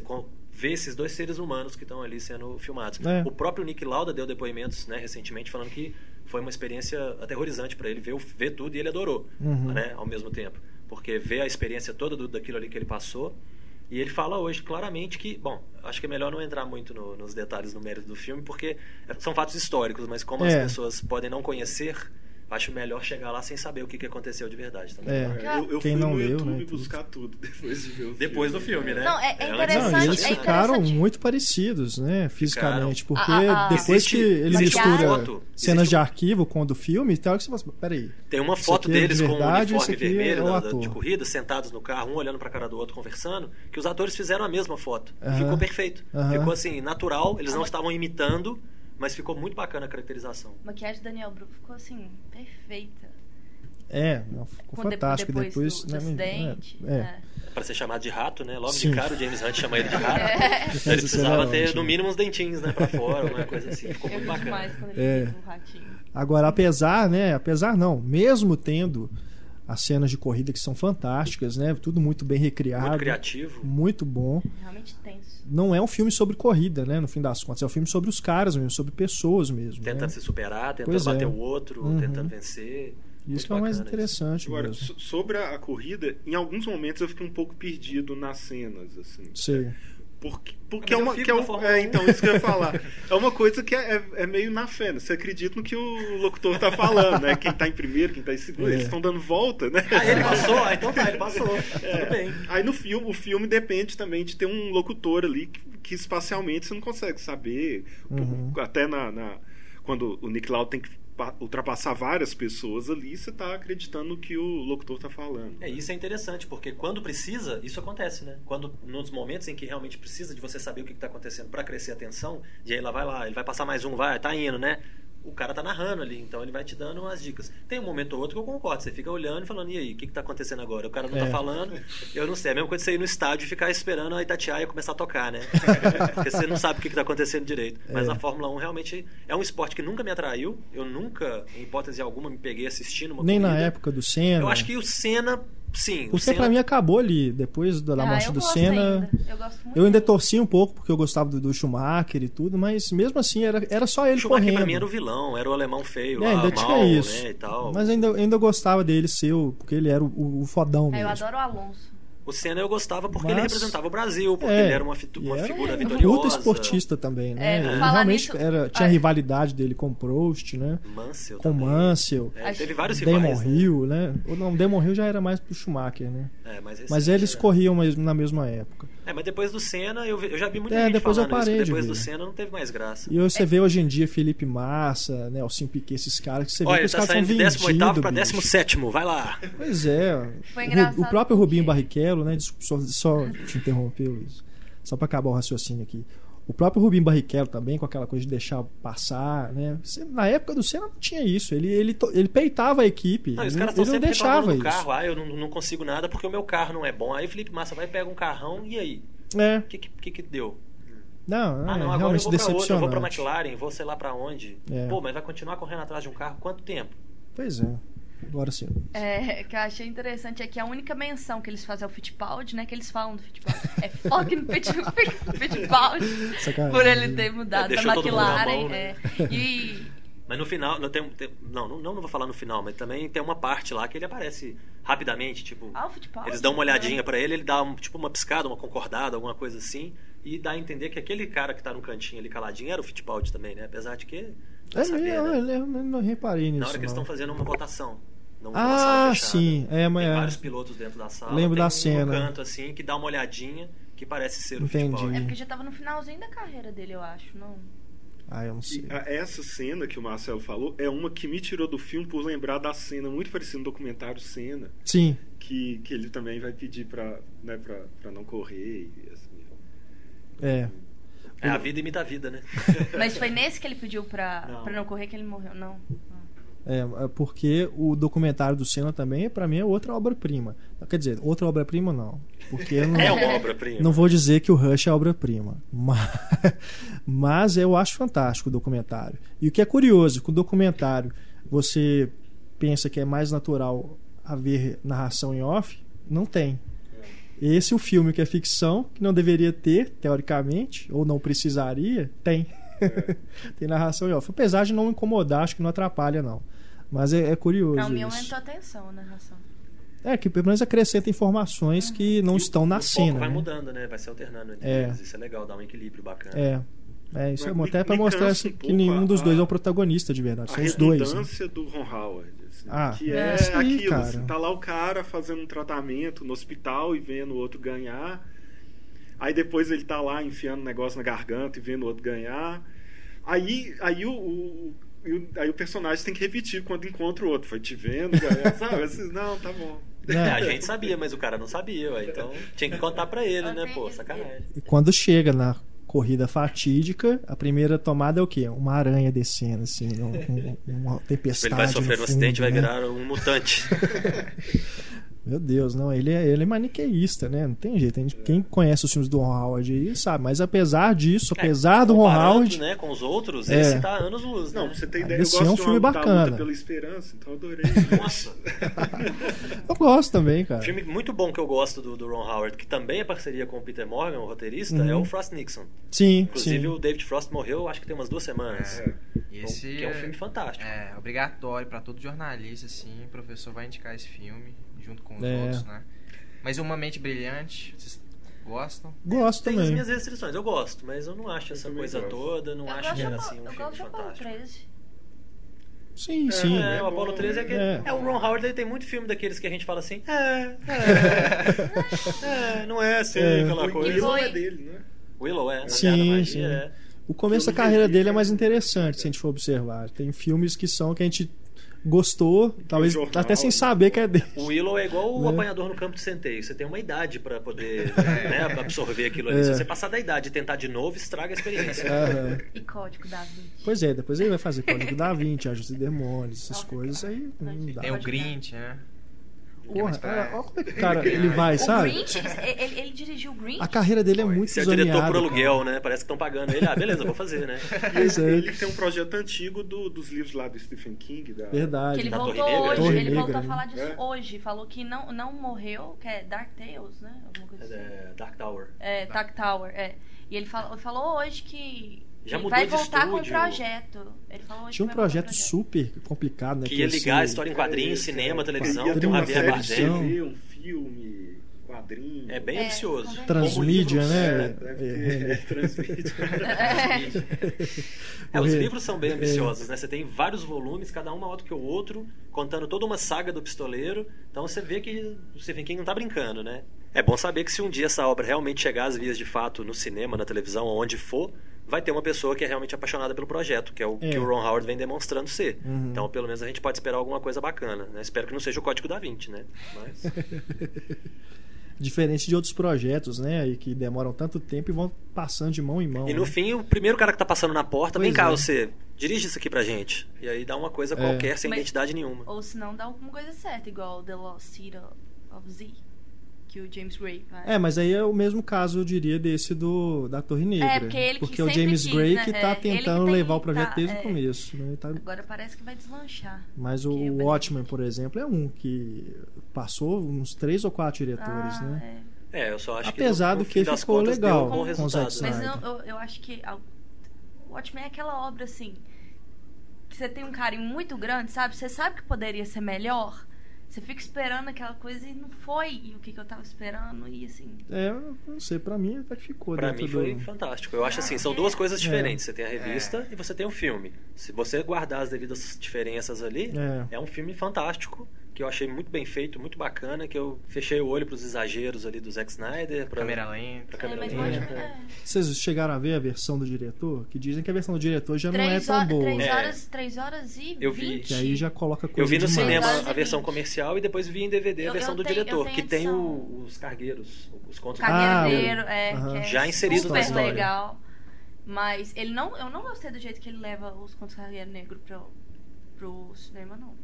vê esses dois seres humanos que estão ali sendo filmados. É. O próprio Nick Lauda deu depoimentos né, recentemente falando que foi uma experiência aterrorizante para ele ver, ver tudo e ele adorou Uhum. né, ao mesmo tempo. Porque ver a experiência toda do, daquilo ali que ele passou. E ele fala hoje claramente que, bom, acho que é melhor não entrar muito no- nos detalhes, no mérito do filme, porque são fatos históricos, mas como as É. pessoas podem não conhecer Acho melhor chegar lá sem saber o que, que aconteceu de verdade também. É. É, eu, eu Quem fui não no leu, YouTube né, buscar tudo depois de ver o filme. Depois do filme, né? Não, é- é antes- interessante, Não, e eles é ficaram interessante. muito parecidos, né, fisicamente, porque Ah, ah, ah. depois Existe- que ele mistura foto, cenas existe de um- arquivo com o do filme, tem hora que você fala assim, peraí, Tem uma foto aqui é deles de com o verdade, uniforme vermelho é o da- de corrida, sentados no carro, um olhando pra cara do outro, conversando, que os atores fizeram a mesma foto. Ficou perfeito. Ficou assim, natural, eles não estavam imitando, mas ficou muito bacana a caracterização. A maquiagem do Daniel Bru ficou assim, perfeita. é, não, ficou Com- fantástico depois, depois, do, do né, acidente. é, é. né? Pra ser chamado de rato, né? Logo Sim. de cara o James Hunt chama ele de rato. É. Então ele precisava é ter, no mínimo, uns dentinhos, né? Pra fora, alguma coisa assim. Ficou Eu muito bacana. demais quando ele É. o ratinho. Agora, apesar, né, apesar não, mesmo tendo as cenas de corrida que são fantásticas, né, tudo muito bem recriado, Muito criativo. muito bom, Realmente tenso. não é um filme sobre corrida, né, no fim das contas, é um filme sobre os caras mesmo, sobre pessoas mesmo, né? Tentando se superar, tentando Pois é. bater o outro, Uhum. tentando vencer. Isso Muito que é o mais interessante Agora, mesmo. so- sobre a, corrida, em alguns momentos eu fiquei um pouco perdido nas cenas, assim. Sei. Porque, porque é uma. Que é, um- é, 1. então, isso que eu ia falar. É uma coisa que é, é- é meio na fé, né? Você acredita no que o locutor tá falando, né? Quem tá em primeiro, quem tá em segundo, É. eles estão dando volta, né? Ah, ele passou? Ah, então tá, ele passou. É. Tudo bem. Aí no filme, o filme depende também de ter um locutor ali que, que espacialmente você não consegue saber. Uhum. Até na, na- quando o Nick Lauda tem que ultrapassar várias pessoas ali, você tá acreditando que o locutor tá falando. É, isso é interessante, porque quando precisa, isso acontece, né? Quando, nos momentos em que realmente precisa de você saber o que está acontecendo para crescer a atenção, e aí lá vai lá, ele vai passar mais um, vai, tá indo, né? O cara tá narrando ali, então ele vai te dando umas dicas. Tem um momento ou outro que eu concordo, você fica olhando e falando, e aí, o que, que tá acontecendo agora? O cara não É. tá falando, eu não sei. É a mesma coisa você ir no estádio e ficar esperando a Itatiaia começar a tocar, né? Porque você não sabe o que, que tá acontecendo direito. Mas É. a Fórmula 1 realmente é um esporte que nunca me atraiu, eu nunca, em hipótese alguma, me peguei assistindo uma Nem na corrida. época do Senna. Eu acho que o Senna, sim. o Porque Senna, pra mim acabou ali, depois da, Ah, morte eu do gosto Senna. ainda. Eu gosto muito. Eu ainda torci um pouco porque eu gostava do, do Schumacher e tudo, mas mesmo assim era, era só ele o Schumacher correndo. pra mim era o vilão, era o alemão feio É, ainda mal, tinha isso. né, e tal. Mas ainda, ainda gostava dele ser o, porque ele era o, o- o fodão É, mesmo. eu adoro o Alonso. O Senna eu gostava porque Mas- ele representava o Brasil, porque É, ele era uma, e uma era figura um vitoriosa. puta esportista também, né? É, Ele realmente nisso- era, tinha a rivalidade dele com o Prost, né? Mansell Com também. Mansell, É, teve vários Damon rivais. né? Hill, né? Ou não, Damon Hill já era mais pro Schumacher, né? É, mas, Mas recente, eles né? corriam na mesma época. É, mas depois do Senna, eu, vi- eu já vi muita É, gente depois eu falando isso, parei que de depois ver. do Senna não teve mais graça. E você vê hoje em dia Felipe Massa, né, Alcim Piquet, esses caras que você vê Olha, que ele os tá caras são vendidos, 18 pra bicho. 17, vai lá. Pois é. Foi O o próprio Rubinho Barrichello, né? Desculpa, só, só te interromper, Luiz. Só pra acabar o raciocínio aqui. O próprio Rubinho Barrichello também, com aquela coisa de deixar passar, né? Na época do Senna não tinha isso. Ele, ele, ele peitava a equipe. Não, os ele, caras ele não deixava isso. carro. Ah, eu não, não consigo nada porque o meu carro não é bom. Aí o Felipe Massa vai pegar um carrão e aí? É. O que, que, que que deu? Não, Ah, é não, agora eu vou pra outra, eu vou pra. McLaren, vou sei lá pra onde. É. Pô, mas vai continuar correndo atrás de um carro quanto tempo? Pois é. Agora sim. É, que eu achei interessante é que a única menção que eles fazem ao Fittipaldi, né? Que eles falam do Fittipaldi. É fucking Fitt- Fittipaldi. Por ele ter mudado É, da McLaren. mão, né? é. E Mas no final, não, tem, tem- não, não, não vou falar no final, mas também tem uma parte lá que ele aparece rapidamente, tipo, Ah, o Fittipaldi? eles dão uma olhadinha pra ele, ele dá um, tipo uma piscada, uma concordada, alguma coisa assim, e dá a entender que aquele cara que tá no cantinho ali caladinho era o Fittipaldi também, né? Apesar de que É saber, mesmo, né? eu, eu não reparei nisso. na hora que eles não. estão fazendo uma votação. Numa Ah, sim. É, mas Tem é. vários pilotos dentro da sala. Lembro tem da um cena. no canto assim que dá uma olhadinha que parece ser o Entendi. Fittipaldi. É porque já tava no finalzinho da carreira dele, eu acho, não? Ah, eu não sei. A- Essa cena que o Marcelo falou é uma que me tirou do filme por lembrar da cena muito parecida no documentário Cena, Sim. que, que ele também vai pedir pra, né, pra, pra não correr. E assim. É. É, a vida imita a vida, né? Mas foi nesse que ele pediu pra Não. não, pra não correr que ele morreu, não. É, é porque o documentário do Senna também, pra mim, é outra obra-prima. Quer dizer, outra obra-prima não. Porque não, É uma obra-prima. não vou dizer que o Rush é obra-prima. Mas, mas eu acho fantástico o documentário. E o que é curioso, que o documentário você pensa que é mais natural haver narração em off, não tem. Esse o filme que é ficção, que não deveria ter, teoricamente, ou não precisaria, tem. tem narração em off. Apesar de não incomodar, acho que não atrapalha, não. Mas é, é curioso. Pra mim aumentou a atenção a narração. É, que pelo menos acrescenta informações que não E o- estão na o foco cena. vai né? mudando, né? Vai se alternando entre É. eles. Isso é legal, dá um equilíbrio bacana. É. É, isso é Mas me- Até pra me mostrar um que nenhum a- dos dois é a- o protagonista de verdade. A São os dois. né? redundância do Ron Howard. assim. Ah, que é é aí, aquilo, cara. assim, tá lá o cara fazendo um tratamento no hospital e vendo o outro ganhar. Aí depois ele tá lá enfiando um negócio na garganta e vendo o outro ganhar. Aí, aí o, o- e o- aí o personagem tem que repetir quando encontra o outro. Foi te vendo, ganhar, sabe? Assim, não, tá bom. É, É. a gente sabia, mas o cara não sabia, ué, então tinha que contar pra ele, né? Pô, sacanagem. E quando chega na corrida fatídica, a primeira tomada é o quê? Uma aranha descendo, assim, um- um- uma tempestade. Ele vai sofrer no um acidente e vai fundo, né? virar um mutante. Meu Deus, não, ele é, ele é maniqueísta, né? Não tem jeito. Gente- Quem conhece os filmes do Ron Howard aí sabe, mas apesar disso, apesar do Ron Howard. né, com os outros, É. esse tá anos luz, né? Não, pra você ter ideia, Ah, Esse eu é um gosto de filme uma da bacana. luta pela esperança, então eu adorei. Nossa, Eu gosto também, cara. filme muito bom que eu gosto do, do Ron Howard, que também é parceria com o Peter Morgan, o roteirista, Uhum. é o Frost Nixon. Sim, Inclusive sim. o David Frost morreu, acho que tem umas duas semanas. É. E esse que é um filme fantástico. É obrigatório pra todo jornalista, assim, o professor vai indicar esse filme junto com os É. outros, né? Mas Uma Mente Brilhante, vocês gostam? Gosto Tem as também. minhas restrições, eu gosto, mas eu não acho essa coisa gosto. toda, não eu acho gosto que era Apolo- assim um eu filme Apolo fantástico. 13. Sim, sim. É, o É Apollo bom. 13 é aquele. É. É. o Ron Howard ele tem muito filme daqueles que a gente fala assim. É, é. é não é assim É. aquela O coisa. Willow foi- é dele, né? Willow é. Sim, sim. é. O começo da carreira dele é mais interessante, se a gente for observar. Tem filmes que são que a gente gostou, talvez jornal, até sem né? saber que é dele. O Willow é igual o Né? apanhador no campo de centeio. Você tem uma idade pra poder né, absorver aquilo ali. É. Se você passar da idade e tentar de novo, estraga a experiência. Aham. E Código da Vinci. Pois é, depois ele vai fazer Código da Vinci, Anjos e Demônios, essas Nossa, coisas aí não dá. Tem o Grinch, né? Porra, mais pra- olha como é que o cara ele vai, O sabe? Grinch, ele, ele dirigiu o Grinch? A carreira dele é muito Você é o diretor por cara. aluguel, né? Parece que estão pagando ele. Ah, beleza, vou fazer, né? Pois é. Ele tem um projeto antigo do- dos livros lá do Stephen King. Da... Que Verdade. ele Da voltou Torre Negra? hoje, Torre ele voltou Negra, a né? falar disso É. hoje. Falou que não, não morreu, que é Dark Tales, né? Alguma coisa assim. É, Dark Tower. É, Dark Tower, é. E ele falou, falou hoje que Já ele mudou vai de voltar com o estúdio. projeto. Ele falou Tinha um que projeto com o super complicado, né? Que ia esse- ligar a história em quadrinhos, É, cinema, é. televisão, Ia ter uma Javier série de Bardem. TV, um filme, quadrinho. É bem É, ambicioso. Transmídia, né? É, transmite. É, os Correr. livros são bem ambiciosos, né? Você tem vários volumes, cada um maior do que o outro, contando toda uma saga do pistoleiro. Então você vê que o Stephen King não tá brincando, né? É bom saber que se um dia essa obra realmente chegar às vias de fato no cinema, na televisão, onde for, vai ter uma pessoa que é realmente apaixonada pelo projeto, que é o É. que o Ron Howard vem demonstrando ser. Uhum. Então, pelo menos a gente pode esperar alguma coisa bacana, né? Espero que não seja o Código da Vinci, né? Mas... Diferente de outros projetos, né? E que demoram tanto tempo e vão passando de mão em mão. E no né? fim, o primeiro cara que tá passando na porta, Pois vem cá, é. você, dirige isso aqui pra gente. E aí dá uma coisa É. qualquer, sem Mas- identidade nenhuma. Ou se não, dá alguma coisa certa, igual The Lost City of Z, que o James Gray faz. É, mas aí é o mesmo caso, eu diria, desse do da Torre Negra. É, porque ele que Porque o sempre James quis, Gray né? que tá É, ele que tentando tem- levar o projeto tá, desde é. o começo. Né? Tá- Agora parece que vai deslanchar. Mas o vai- Watchmen, por exemplo, é um que passou uns três ou quatro diretores, Ah, né? é. É, eu só acho Apesar que no, do no que fim das ficou contas, legal um com o resultado. Zack Mas eu, eu, eu acho que a- o Watchmen é aquela obra assim que você tem um carinho muito grande, sabe? Você sabe que poderia ser melhor. Você fica esperando aquela coisa e não foi o que, que eu tava esperando e assim. É, eu não sei, pra mim até que ficou Pra dentro mim foi do... fantástico. Eu acho assim, são É. duas coisas É. diferentes. Você tem a revista e você tem o filme. Se você guardar as devidas diferenças ali, É. é um filme fantástico. Que eu achei muito bem feito, muito bacana. Que eu fechei o olho pros exageros ali do Zack Snyder. Pra, Câmera lenta. pra É, câmera o lenta. É. Vocês chegaram a ver a versão do diretor? Que dizem que a versão do diretor já não é tão horas, boa. três, É. horas, três horas e Eu vi. Que aí já coloca coisa Eu vi no demais. cinema a e versão comercial e depois vi em DVD a Eu- versão eu do tenho- diretor, que tem o- os cargueiros, os contos do Cargueiro, Ah, é, aham. que é Já inserido super na história. legal. Mas ele não, eu não gostei do jeito que ele leva os contos Cargueiro Negro pro, pro cinema, não.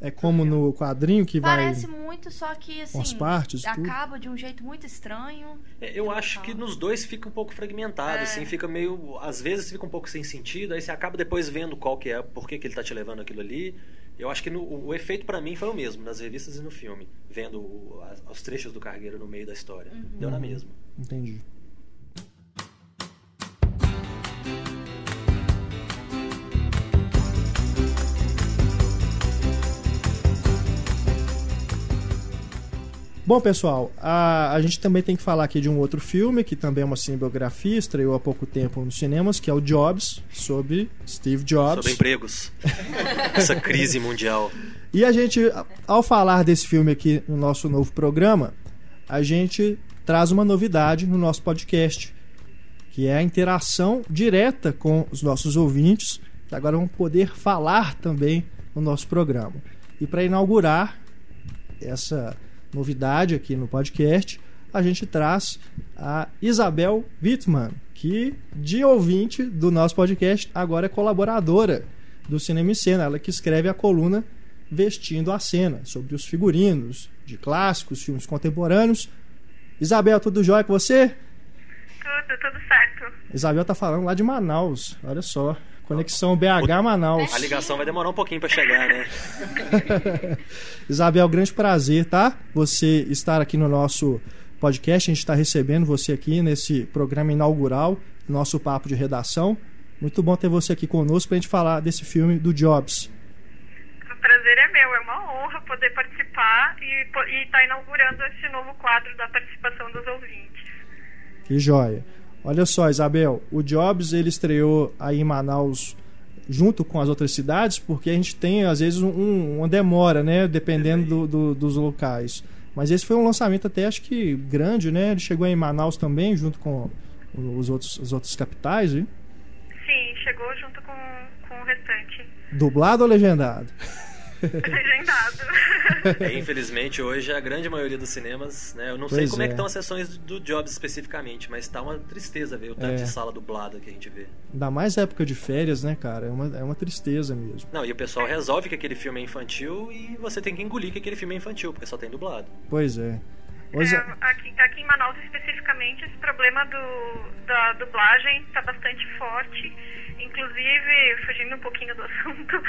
É como no quadrinho que Parece vai muito, só que assim. com as partes, tudo. acaba de um jeito muito estranho. É, Eu acho que nos dois fica um pouco fragmentado, É. assim, fica meio. Às vezes fica um pouco sem sentido, aí você acaba depois vendo qual que é, por que, que ele tá te levando aquilo ali. Eu acho que no- o, o efeito pra mim foi o mesmo, nas revistas e no filme, vendo o- as- os trechos do cargueiro no meio da história. Deu na Uhum. mesma. Entendi. Bom, pessoal, a, a gente também tem que falar aqui de um outro filme, que também é uma cinebiografia, estreou há pouco tempo nos cinemas, que é o Jobs, sobre Steve Jobs. Sobre empregos. Essa crise mundial. E a gente, ao falar desse filme aqui no nosso novo programa, a gente traz uma novidade no nosso podcast, que é a interação direta com os nossos ouvintes, que agora vão poder falar também no nosso programa. E para inaugurar essa novidade aqui no podcast, a gente traz a Isabel Wittmann, que de ouvinte do nosso podcast agora é colaboradora do Cinema em Cena, ela que escreve a coluna Vestindo a Cena, sobre os figurinos de clássicos, filmes contemporâneos. Isabel, tudo jóia com você? Tudo, tudo certo. Isabel tá falando lá de Manaus, olha só. Conexão BH-Manaus. A ligação vai demorar um pouquinho pra chegar, né? Isabel, grande prazer, tá? Você estar aqui no nosso podcast. A gente está recebendo você aqui nesse programa inaugural, nosso papo de redação. Muito bom ter você aqui conosco para a gente falar desse filme do Jobs. O prazer é meu, é uma honra poder participar e estar inaugurando esse novo quadro da participação dos ouvintes. Que joia. Olha só, Isabel, o Jobs ele estreou aí em Manaus junto com as outras cidades, porque a gente tem às vezes um, uma demora, né, dependendo do, do, dos locais. Mas esse foi um lançamento até acho que grande, né? Ele chegou em Manaus também, junto com os outros, os outros capitais, viu? Sim, chegou junto com, com o restante. Dublado ou legendado? Legendado. É, infelizmente, hoje a grande maioria dos cinemas, né? Eu não sei Pois como é. é. que estão as sessões do Jobs especificamente, mas tá uma tristeza ver o tanto É. de sala dublada que a gente vê. Ainda mais época de férias, né, cara? É uma, é uma tristeza mesmo. Não, e o pessoal resolve que aquele filme é infantil e você tem que engolir que aquele filme é infantil, porque só tem dublado. Pois é. Isa- É, aqui, aqui em Manaus, especificamente, esse problema do, da dublagem está bastante forte. Inclusive, fugindo um pouquinho do assunto,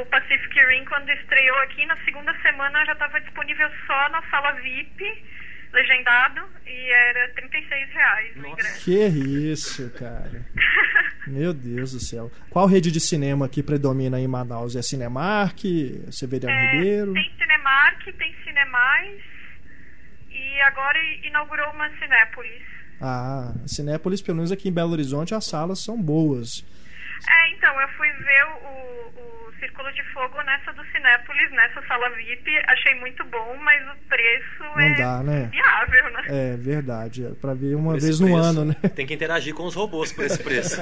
o Pacific Rim, quando estreou aqui, na segunda semana já estava disponível só na sala VIP, legendado, e era 36 reais o ingresso. Que isso, cara. Meu Deus do céu. Qual rede de cinema que predomina em Manaus? É Cinemark? Severiano É, Ribeiro? tem Cinemark, tem Cinemais, e agora inaugurou uma Cinépolis. Ah, Cinépolis, pelo menos aqui em Belo Horizonte, as salas são boas. É, então, eu fui ver o, o Círculo de Fogo nessa do Cinépolis, nessa sala VIP. Achei muito bom, mas o preço Não é dá, né? viável, né? É verdade. É pra ver uma Por vez no ano, né? Tem que interagir com os robôs por esse preço.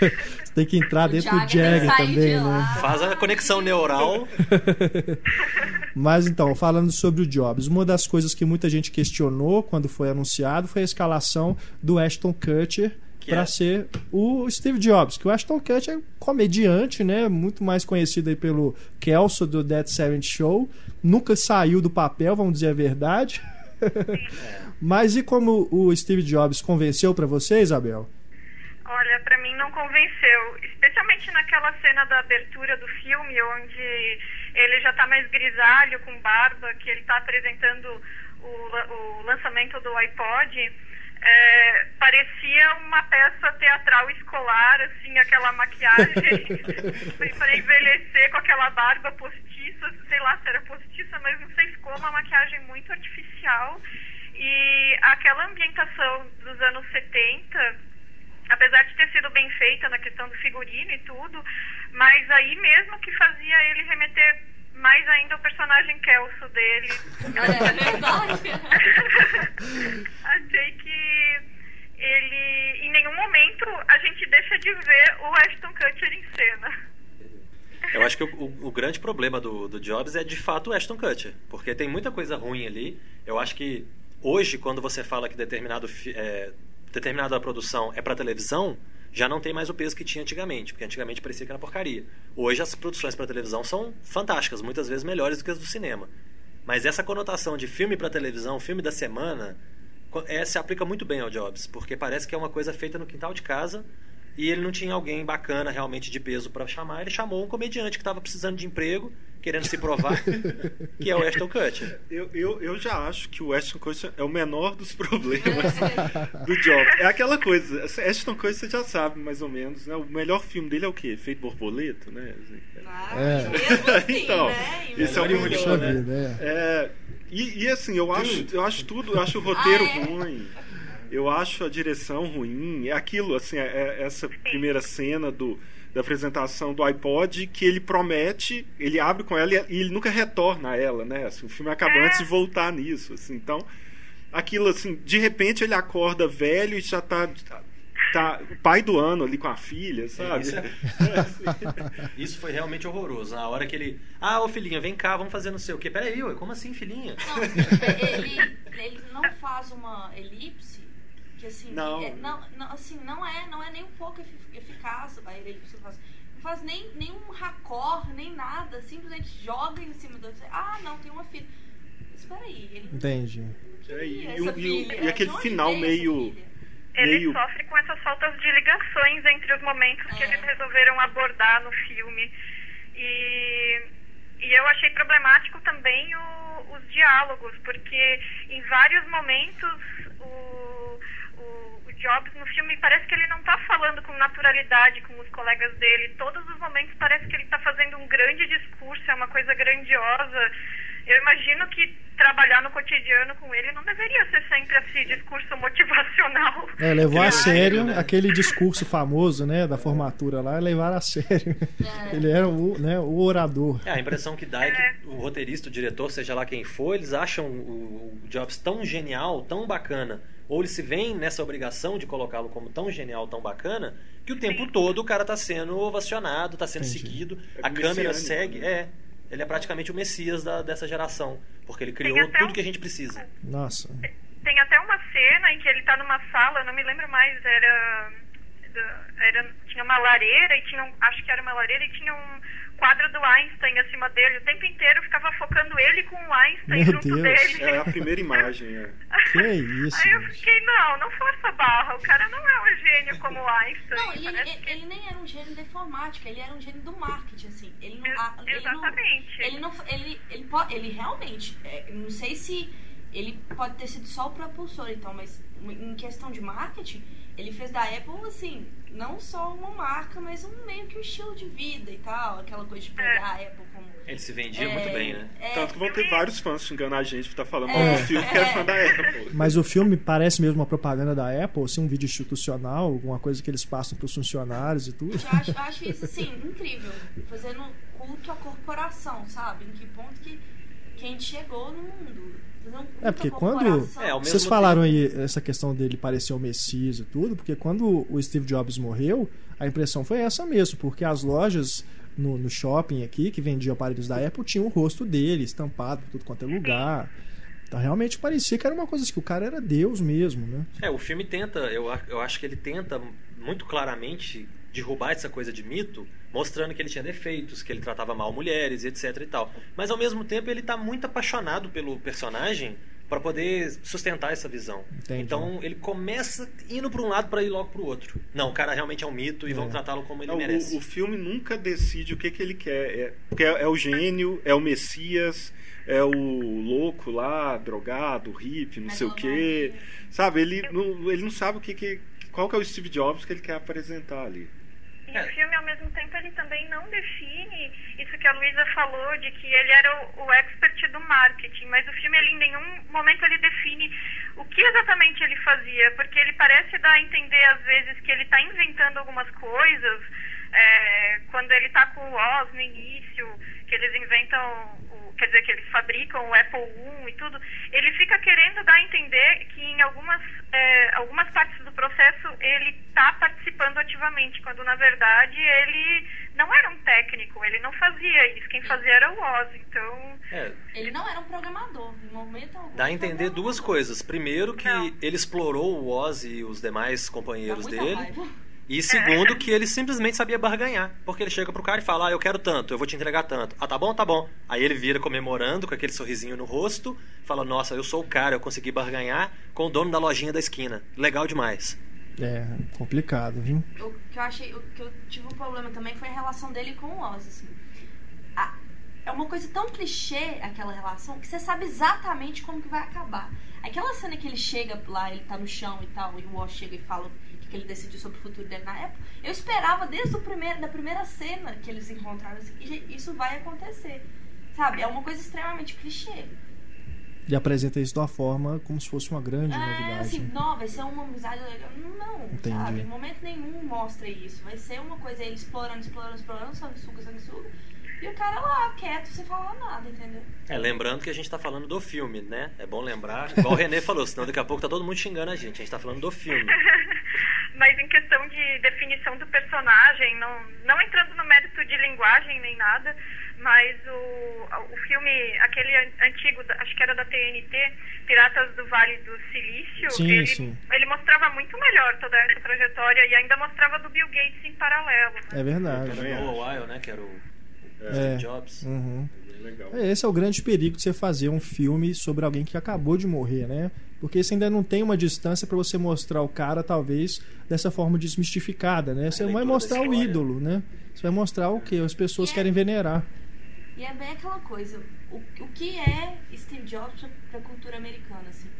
Você tem que entrar dentro do Jagger também, de né? Faz a conexão neural. Mas então, falando sobre o Jobs, uma das coisas que muita gente questionou quando foi anunciado foi a escalação do Ashton Kutcher para é? ser o Steve Jobs, que o Ashton Kutcher é comediante, né, muito mais conhecido aí pelo Kelso do Dead Seventh Show, nunca saiu do papel, vamos dizer a verdade. Mas e como o Steve Jobs convenceu para você, Isabel? Olha, pra mim não convenceu. Especialmente naquela cena da abertura do filme, onde ele já tá mais grisalho, com barba, que ele tá apresentando o, o lançamento do iPod. É, parecia uma peça teatral escolar, assim, aquela maquiagem para envelhecer com aquela barba postiça, sei lá se era postiça, mas não sei como, uma maquiagem muito artificial. E aquela ambientação dos anos 70, apesar de ter sido bem feita na questão do figurino e tudo, mas aí mesmo que fazia ele remeter mais ainda ao personagem Kelso dele. É verdade. Achei que ele, em nenhum momento, a gente deixa de ver o Ashton Kutcher em cena. Eu acho que o, o- o grande problema do, do Jobs é de fato o Ashton Kutcher, porque tem muita coisa ruim ali. Eu acho que hoje, quando você fala que determinado, é, determinada produção é para televisão, já não tem mais o peso que tinha antigamente, porque antigamente parecia que era porcaria. Hoje as produções para televisão são fantásticas, muitas vezes melhores do que as do cinema. Mas essa conotação de filme para televisão, filme da semana, é, se aplica muito bem ao Jobs, porque parece que é uma coisa feita no quintal de casa e ele não tinha alguém bacana realmente de peso para chamar. Ele chamou um comediante que estava precisando de emprego, querendo se provar, que é o Ashton Kutcher. Eu, eu, eu já acho que o Ashton Kutcher é o menor dos problemas do Jobs. É aquela coisa, Ashton Kutcher você já sabe mais ou menos, né? O melhor filme dele é o quê? Feito borboleta, né? É. Mesmo assim, Então, né? esse é o Melhor melhor, né? vida, é. É, e, e assim, eu acho, eu acho tudo, eu acho o roteiro Ah, é? ruim. Eu acho a direção ruim. É aquilo, assim, é- é essa primeira cena do, da apresentação do iPod que ele promete, ele abre com ela e e ele nunca retorna a ela, né? Assim, o filme acaba É. antes de voltar nisso, assim. Então, aquilo assim, de repente ele acorda velho e já tá, tá pai do ano ali com a filha, sabe? Isso, é- Isso foi realmente horroroso. Na hora que ele. Ah, ô filhinha, vem cá, vamos fazer não sei o quê. Peraí, ué, como assim, filhinha? Não, ele, ele não faz uma elipse que assim, Não. é- não, não, assim, não é, não é nem um pouco efi- eficaz a elipse que ele faz. Não faz nem nenhum racor, nem nada, simplesmente joga em cima do Ah, não, tem uma filha. Espera aí, ele queria É, e- e e e aquele final meio-? Ele meio- sofre com essas faltas de ligações entre os momentos que É. eles resolveram abordar no filme. E, e eu achei problemático também o- os diálogos, porque em vários momentos o Jobs no filme parece que ele não está falando com naturalidade com os colegas dele. Todos os momentos parece que ele está fazendo um grande discurso, é uma coisa grandiosa. Eu imagino que trabalhar no cotidiano com ele não deveria ser sempre esse discurso motivacional. É, levou a Aquele sério aquele discurso famoso, né, da formatura lá, levaram a sério. Ele era o, né, o orador. É, a impressão que dá é que o roteirista, o diretor, seja lá quem for, eles acham o Jobs tão genial, tão bacana, ou eles se veem nessa obrigação de colocá-lo como tão genial, tão bacana, que o tempo todo o cara tá sendo ovacionado, tá sendo Entendi. seguido, É a câmera messiânico, segue, né? é. Ele é praticamente o messias da- dessa geração, porque ele criou até tudo um- que a gente precisa. Nossa. Tem até uma cena em que ele tá numa sala, eu não me lembro mais, era, era tinha uma lareira e tinha um, acho que era uma lareira e tinha um quadro do Einstein acima dele. O tempo inteiro ficava focando ele com o Einstein Meu junto Deus. dele. É a primeira imagem, é. Que isso, Aí eu fiquei, não, não força a barra, o cara não é um gênio como o Einstein. Não, e ele, ele, que- ele nem era um gênio da informática, ele era um gênio do marketing, assim. Ele não, a- ele não- Exatamente. Ele não, ele, ele, pode, ele realmente, é, não sei se ele pode ter sido só o propulsor, então, mas em questão de marketing, ele fez da Apple, assim, não só uma marca, mas um meio que um estilo de vida e tal, aquela coisa de pegar a Apple como. Ele se vendia é, muito bem, né? é, Tanto que vão ter vários fãs xingando a gente por estar falando mal É. do filme, que é fã da Apple. Mas o filme parece mesmo uma propaganda da Apple, assim, um vídeo institucional, alguma coisa que eles passam para os funcionários e tudo. Eu acho, eu acho isso, assim, incrível. Fazendo culto à corporação, sabe? Em que ponto que, que a gente chegou no mundo. É, porque à quando-. É, Vocês falaram aí essa questão dele parecer o Messias e tudo, porque quando o Steve Jobs morreu, a impressão foi essa mesmo, porque as lojas no, no shopping aqui, que vendiam aparelhos da Apple, tinham o rosto dele estampado por tudo quanto é lugar. Então realmente parecia que era uma coisa assim, que o cara era Deus mesmo, né? É, o filme tenta, eu, eu acho que ele tenta muito claramente derrubar essa coisa de mito, mostrando que ele tinha defeitos, que ele tratava mal mulheres, etc e tal. Mas ao mesmo tempo ele tá muito apaixonado pelo personagem para poder sustentar essa visão. Entendi. Então ele começa indo para um lado para ir logo para o outro. Não, o cara realmente é um mito e vão É. tratá-lo como ele Não, merece. o, o filme nunca decide o que, que ele quer. É, porque é, é o gênio, é o Messias, é o louco lá, drogado, hippie, não sei o quê. Sabe, ele não, ele não sabe o que, que qual que é o Steve Jobs que ele quer apresentar ali. E o filme, ao mesmo tempo, ele também não define isso que a Luísa falou, de que ele era o, o expert do marketing, mas o filme, ele, em nenhum momento, ele define o que exatamente ele fazia, porque ele parece dar a entender, às vezes, que ele está inventando algumas coisas, é, quando ele está com o Oz no início, que eles inventam, quer dizer, que eles fabricam o Apple I e tudo, ele fica querendo dar a entender que em algumas, é, algumas partes do processo ele está participando ativamente, quando na verdade ele não era um técnico, ele não fazia isso, quem fazia era o Oz, então... É, Ele não era um programador, em momento algum. Dá a entender duas coisas. Primeiro, que Não. ele explorou o Ozzy e os demais companheiros dele. raiva. E segundo, que ele simplesmente sabia barganhar. Porque ele chega pro cara e fala: Ah, eu quero tanto, eu vou te entregar tanto. Ah, tá bom, tá bom. Aí ele vira comemorando com aquele sorrisinho no rosto, fala: Nossa, eu sou o cara, eu consegui barganhar com o dono da lojinha da esquina. Legal demais. É complicado, viu? O que eu achei, o que eu tive um problema também foi a relação dele com o Oz, assim. A- é uma coisa tão clichê aquela relação que você sabe exatamente como que vai acabar. Aquela cena que ele chega lá, ele tá no chão e tal, e o Oz chega e fala que, ele decidiu sobre o futuro dele na época. Eu esperava desde o primeiro, da primeira cena que eles encontraram assim, e isso vai acontecer. Sabe? É uma coisa extremamente clichê. E apresenta isso de uma forma como se fosse uma grande É, novidade. assim, não, vai ser uma amizade legal. Não, Entendi. sabe? Em momento nenhum mostra isso. Vai ser uma coisa ele explorando, explorando, explorando, sanguessuga, sanguessuga. E o cara lá, quieto, sem falar nada, entendeu? É, lembrando que a gente tá falando do filme, né? É bom lembrar, igual o Renê falou, senão daqui a pouco tá todo mundo xingando a gente. A gente tá falando do filme. Mas em questão de definição do personagem, não, não entrando no mérito de linguagem nem nada, mas o, o filme, aquele an- antigo, acho que era da TNT, Piratas do Vale do Silício, Sim, ele, sim. ele mostrava muito melhor toda essa trajetória e ainda mostrava do Bill Gates em paralelo. É verdade. Era o Noah Weil, né? Que era o É. Steve Jobs. Uhum. Legal. É, Esse é o grande perigo de você fazer um filme sobre alguém que acabou de morrer, né? Porque você ainda não tem uma distância para você mostrar o cara, talvez, dessa forma desmistificada, né? Você A vai mostrar o ídolo, né? Você vai mostrar o que as pessoas é- querem venerar. E é bem aquela coisa, o, o que é Steve Jobs pra, pra cultura americana, assim?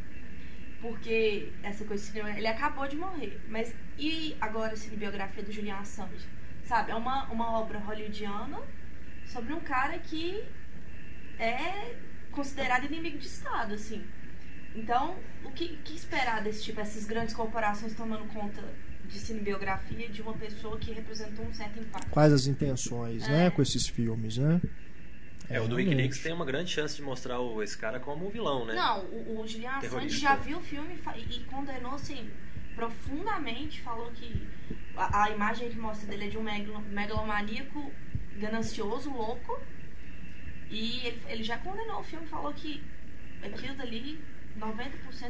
Porque essa coisa de cinema, ele acabou de morrer, mas e agora a cinebiografia do Julian Assange? Sabe, é uma, uma obra hollywoodiana sobre um cara que é considerado inimigo de Estado, assim. Então, o que, que esperar desse tipo, essas grandes corporações tomando conta de cinebiografia de uma pessoa que representou um certo impacto? Quais as intenções, né? É. Com esses filmes, né? É, o do. Wikileaks tem uma grande chance de mostrar o- esse cara como um vilão, né? Não, o, o Julian Assange já viu o filme e e, condenou, assim, profundamente. Falou que a, a imagem que mostra dele é de um megalo- megalomaníaco ganancioso, louco. E ele, ele já condenou o filme, falou que aquilo dali, 90%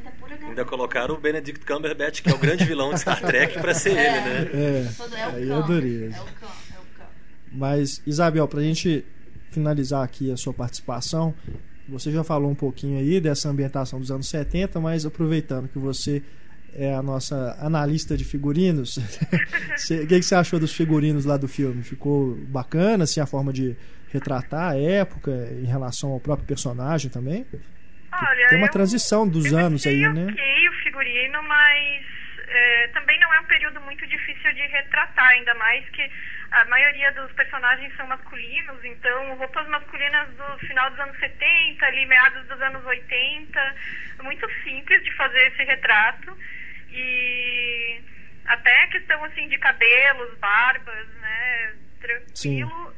é pura Ainda ganância. colocaram o Benedict Cumberbatch, que é o grande vilão de Star Trek, pra ser É. ele, né? É, é o aí cão, é dureza. É o cão, é o cão. Mas, Isabel, pra gente finalizar aqui a sua participação, você já falou um pouquinho aí dessa ambientação dos anos 70, mas aproveitando que você é a nossa analista de figurinos, você- o que, que você achou dos figurinos lá do filme? Ficou bacana, assim, a forma de retratar a época em relação ao próprio personagem também? Olha, Tem uma eu- transição dos anos aí, né? ok o figurino, mas é, também não é um período muito difícil de retratar, ainda mais que a maioria dos personagens são masculinos, então roupas masculinas do final dos anos 70, ali meados dos anos 80, muito simples de fazer esse retrato e até a questão assim de cabelos, barbas, né, tranquilo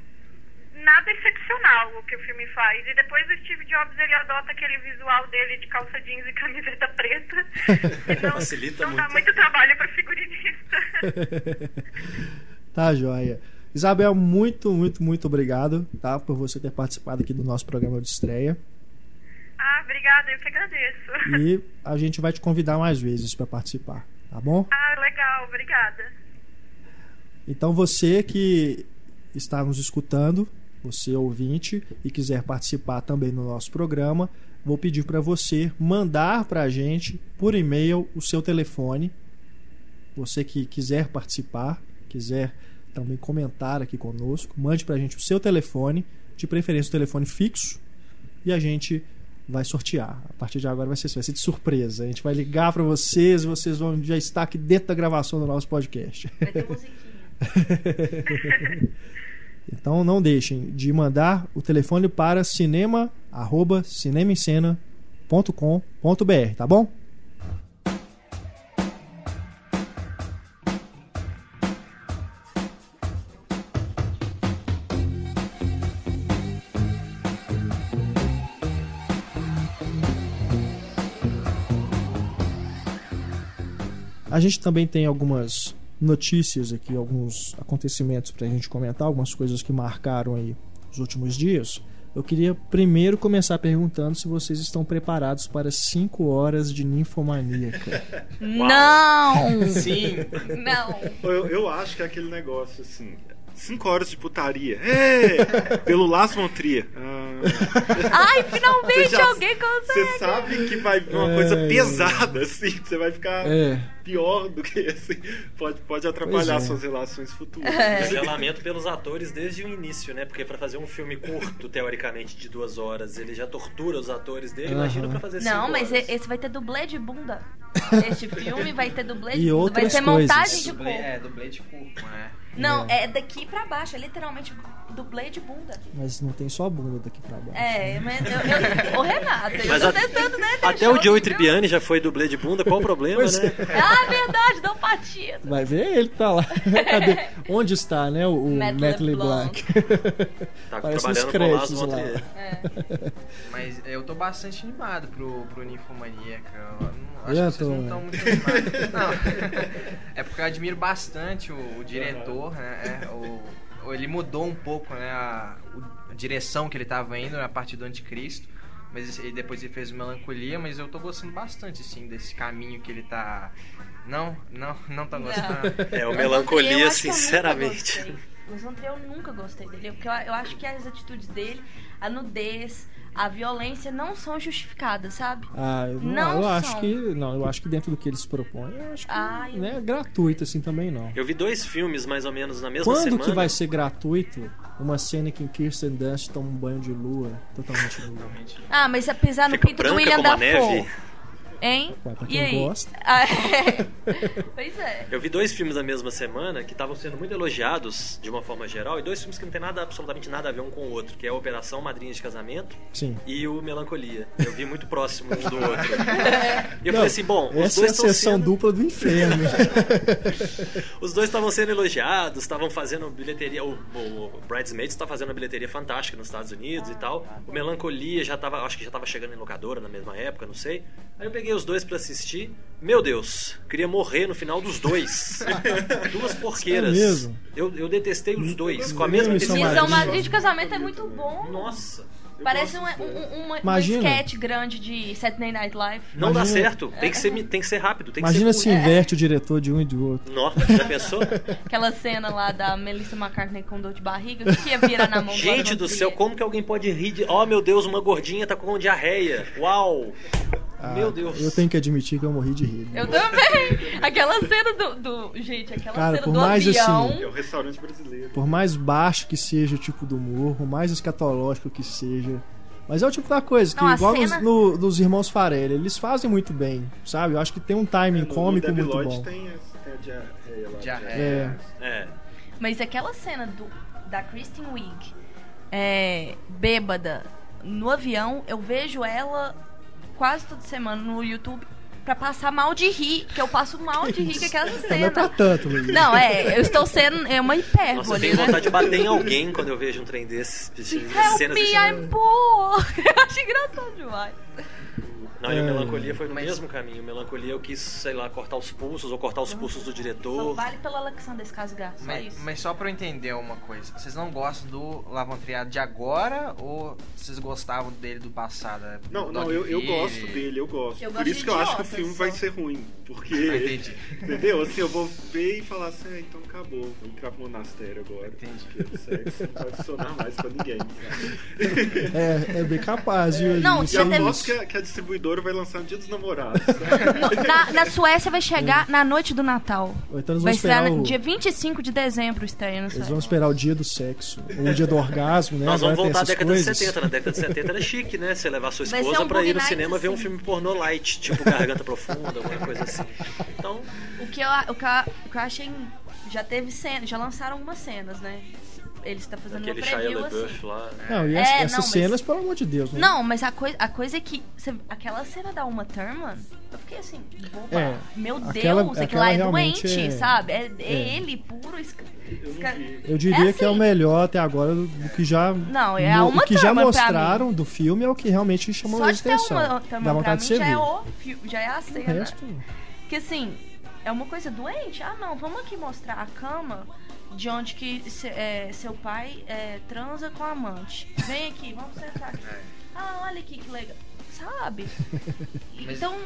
nada excepcional o que o filme faz. E depois o Steve Jobs ele adota aquele visual dele de calça jeans e camiseta preta. que não, Facilita não dá muito. muito trabalho para figurinista. Tá, joia. Isabel, muito, muito, muito obrigado, tá? Por você ter participado aqui do nosso programa de estreia. ah, obrigada, eu que agradeço. E a gente vai te convidar mais vezes para participar, tá bom? Ah, legal, obrigada. Então você que está nos escutando, você ouvinte e quiser participar também no nosso programa, vou pedir para você mandar para a gente por e-mail o seu telefone. Você que quiser participar, quiser também comentar aqui conosco, mande para a gente o seu telefone, de preferência o telefone fixo, e a gente vai sortear. A partir de agora vai ser, vai ser de surpresa. A gente vai ligar para vocês e vocês vão já estar aqui dentro da gravação do nosso podcast. Vai ter musiquinha. Então não deixem de mandar o telefone para cinema arroba cinemaencena.com.br, tá bom? A gente também tem algumas notícias aqui, alguns acontecimentos para a gente comentar, algumas coisas que marcaram aí os últimos dias. Eu queria primeiro começar perguntando se vocês estão preparados para 5 horas de ninfomaníaca. Não! Sim. Não! Eu, eu acho que é aquele negócio assim. Cinco horas de putaria. É! Pelo Las von Trier. Ah, Ai, finalmente já- alguém consegue! Você sabe que vai vir uma É, coisa é. pesada, assim. que Você vai ficar É, pior do que assim. Pode, pode atrapalhar é. suas relações futuras. É. Eu já lamento pelos atores desde o início, né? Porque pra fazer um filme curto, teoricamente, de duas horas, ele já tortura os atores dele. Imagina Aham. pra fazer cinco Não, mas horas. e- esse vai ter dublê de bunda. Este filme vai ter dublê E de bunda. Vai outras ser coisas. montagem de Dublê, corpo. é, dublê de corpo, é. Não, é daqui pra baixo, é literalmente dublê de bunda. Mas não tem só a bunda daqui pra baixo. É, mas eu, eu, ô Renato, eu Mas tô a- tentando, né? Até o Joey Tribbiani já foi dublê de bunda, qual o problema, Pois né? Ah, verdade, dá um patino. Vai ver ele que tá lá. Cadê? Onde está, né? O, o Matt Matt LeBlanc. Tá Parece trabalhando o Lars créditos lá. Montrier. É. Mas eu tô bastante animado pro, pro Ninfomaníaca. Eu não- Acho Eu que vocês tô, não né? estão muito animados. Não. É porque eu admiro bastante o, o diretor, né? É, o, ele mudou um pouco, né? A, a direção que ele tava indo a partir do Anticristo. Mas esse- e depois ele fez o Melancolia, mas eu tô gostando bastante, assim, desse caminho que ele tá. Não, não, não tá gostando. É, o Melancolia, eu sinceramente. O Zantrier eu nunca gostei dele, porque eu, eu acho que as atitudes dele, a nudez, a violência não são justificadas, sabe? Ah, eu, não, Não eu acho são. que. Não, eu acho que dentro do que eles propõem, eu acho que Ah, eu- não é gratuito assim também, não. Eu vi dois filmes mais ou menos na mesma Quando semana. que vai ser gratuito uma cena que Kirsten Dunst toma um banho de lua, totalmente nua? Ah, mas apesar no Fica pinto do William Dafoe. Hein? Ué, pra e quem aí? gosta. Ah, é. pois é. Eu vi dois filmes na mesma semana que estavam sendo muito elogiados de uma forma geral e dois filmes que não tem nada, absolutamente nada a ver um com o outro, que é a Operação Madrinha de Casamento Sim. e o Melancolia. Eu vi muito próximo um do outro. E eu Não, falei assim, bom, os Essa é dois a sessão sendo... dupla do inferno. Os dois estavam sendo elogiados, estavam fazendo bilheteria. O, o Bridesmaids está fazendo uma bilheteria fantástica nos Estados Unidos e tal. O Melancolia já tava, acho que já tava chegando em locadora na mesma época, não sei. Aí eu peguei os dois pra assistir. Meu Deus, queria morrer no final dos dois. Duas porqueiras. É mesmo? Eu, eu detestei os dois, com a mesma lembro, São. Madrinha de Casamento é muito bom. Nossa, Parece um, um, um, Imagina. um sketch grande de Saturday Night Live. não dá Imagina- certo. Tem que ser, tem que ser rápido, tem Imagina que se ser curto. inverte o diretor de um e do outro. Nossa, já pensou? Aquela cena lá da Melissa McCartney com dor de barriga. O que ia virar na mão Gente do céu, como que alguém pode rir de. Oh meu Deus, uma gordinha tá com diarreia. Uau! Ah, Meu Deus. Eu tenho que admitir que eu morri de rir. Eu também. Aquela cena do. do- gente, aquela Cara, cena por do mais avião. assim- É o restaurante brasileiro. Por mais baixo que seja o tipo do humor, por mais escatológico que seja. Mas é o tipo da coisa que, Não, a igual cena- nos, no- nos Irmãos Farelli, eles fazem muito bem, sabe? Eu acho que tem um timing No- cômico no muito Lloyd bom. Tem, a diarreia lá. Diarreia. É, É. Mas aquela cena do, da Kristen Wiig é, bêbada no avião, eu vejo ela quase toda semana no YouTube pra passar mal de rir, que eu passo mal de rir com aquela não é pra cena. tanto, Luiz. Não, é, eu estou sendo. É uma Nossa, eu hipérbole, tenho né? vontade de bater em alguém quando eu vejo um trem desses. Help cenas me, assim. I'm poor! Eu acho engraçado demais. Não, e É. o Melancolia foi no Mas- mesmo caminho. O Melancolia eu quis, sei lá, cortar os pulsos ou cortar os pulsos do Só diretor. vale pelo Alexander Skarsgård, só Mas, isso. mas só pra eu entender uma coisa, vocês não gostam do Lavontriado de agora ou vocês gostavam dele do passado? é, Não, do não, eu, eu gosto dele, eu gosto. Eu Por gosto isso que eu acho que o filme só. vai ser ruim. Porque. Ah, entendi. Entendeu? Assim, eu vou ver e falar assim, ah, então acabou. Vou entrar pro monastério agora. Entendi. Porque o sexo não vai funcionar mais pra ninguém. sabe? É, é bem capaz, viu? Não, E Você teve- aposto que a, que a distribuidora vai lançar no dia dos namorados. Na, na Suécia vai chegar na noite do Natal. Então eles vão Vai no o, dia 25 de dezembro estreia eles vão esperar o dia do sexo, ou o dia do orgasmo, né? Nós vamos Agora voltar à década de coisas. 70. Na década de 70 era chique, né? Você levar sua ser esposa um pra ir no cinema ver um assim. filme pornô light, tipo Garganta Profunda, alguma coisa assim. Então, O que eu, o que eu, o que eu achei. Já teve cena, já lançaram algumas cenas, né? Eles estão fazendo aquele uma preview assim. lá. Não, e É, essa- não, essas mas- cenas, pelo amor de Deus, né? Não, mas a, coi a coisa é que. cê- aquela cena da Uma Thurman, eu fiquei assim, boba. É, Meu aquela- Deus, aquilo aquela lá é doente, é- sabe? É, é é. ele puro. esca- Eu esca- diria É que é o assim. melhor até agora do, do que já Não, é a Uma o que já mostraram do filme é o que realmente chamou ter atenção. uma Dá Thurman pra vontade mim de você já é, o, fi- já é a O cena. resto, Que assim, é uma coisa doente. Ah, não, vamos aqui mostrar a cama de onde que se- é, seu pai é, transa com a amante. Vem aqui, vamos sentar aqui. Ah, olha aqui que legal. Sabe? Então,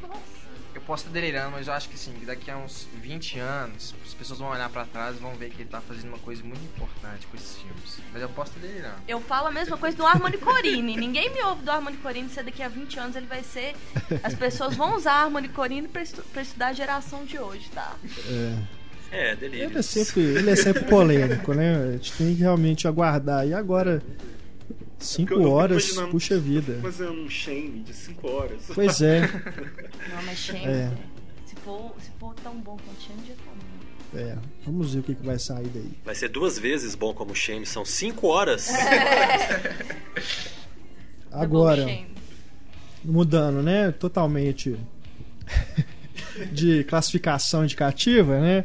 nossa. Eu posso estar delirando, mas eu acho que assim, que daqui a uns 20 anos, as pessoas vão olhar pra trás e vão ver que ele tá fazendo uma coisa muito importante com esses filmes. Mas eu posso estar delirando. Eu falo a mesma coisa do Harmony Corine. Ninguém me ouve do Harmony Corine se daqui a 20 anos ele vai ser. As pessoas vão usar Harmony Corine pra, estu- pra estudar a geração de hoje, tá? É. É, delírio. Ele é sempre, ele é sempre polêmico, né? A gente tem que realmente aguardar. E agora, cinco Eu- eu fico horas, puxa vida. Fazendo um shame de 5 horas. Pois é. Não, mas Shame, É. se, for, se for tão bom quanto Shame, já tá bom. É, vamos ver o que, que vai sair daí. Vai ser duas vezes bom como o Shame, são cinco horas. Agora, Double shame. mudando, né? Totalmente de classificação indicativa, né?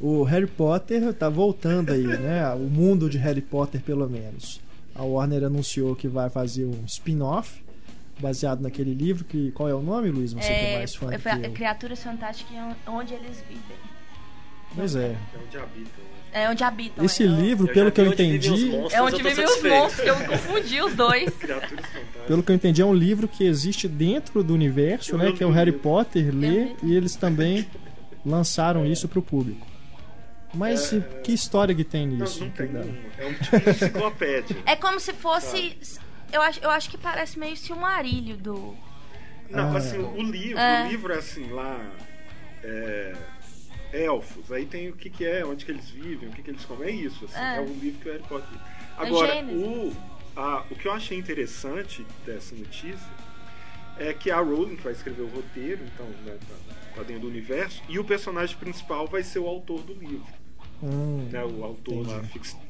O Harry Potter tá voltando aí, né? O mundo de Harry Potter, pelo menos. A Warner anunciou que vai fazer um spin-off baseado naquele livro que qual é o nome, Luiz? Você que é É, mais fã foi que eu. Criaturas Fantásticas onde eles vivem. Pois é. É onde habitam. né? É onde habitam. Esse é, livro, Eu pelo que eu vi onde vivem os entendi, monstros, É onde vivem os monstros, que eu confundi os dois. Criaturas fantásticas. pelo que eu entendi, é um livro que existe dentro do universo, Eu né? Que é o o Harry. Potter lê e eles também lançaram isso pro público. Mas É, que história que tem Não, nisso? não tem Que dá? nenhuma. É um tipo de enciclopédia. É como se fosse. Eu acho, eu acho que parece meio Silmarilho do. Não, Ah. assim, o livro, É. o livro é assim, lá. É, elfos, aí tem o que, que é, onde que eles vivem, o que, que eles comem. É isso, assim, É. é, o livro que o Harry Potter. vive. Agora, o, a- o que eu achei interessante dessa notícia é que a Rowling vai escrever o roteiro, então, né, tá, tá dentro do universo, e o personagem principal vai ser o autor do livro. Hum, né, o autor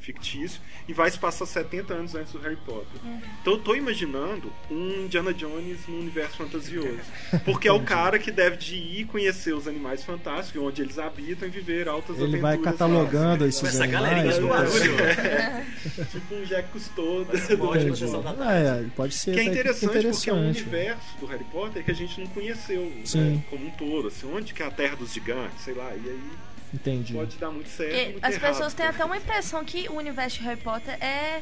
fictício, e vai se passar 70 anos antes do Harry Potter. Uhum. Então eu tô imaginando um Indiana Jones no universo fantasioso. Porque é o cara que deve de ir conhecer os animais fantásticos, onde eles habitam e viver altas Ele aventuras. vai catalogando lá. esses Essa animais. galerinha do né? barulho. Tipo um Jack Cousteau. Ah, é, pode ser Que é até interessante, porque é um interessante. universo do Harry Potter que a gente não conheceu né, como um todo. Assim, onde que é a Terra dos Gigantes, sei lá. E aí Entendi. pode dar muito certo. E muito as errado. pessoas têm até uma impressão que o universo de Harry Potter é.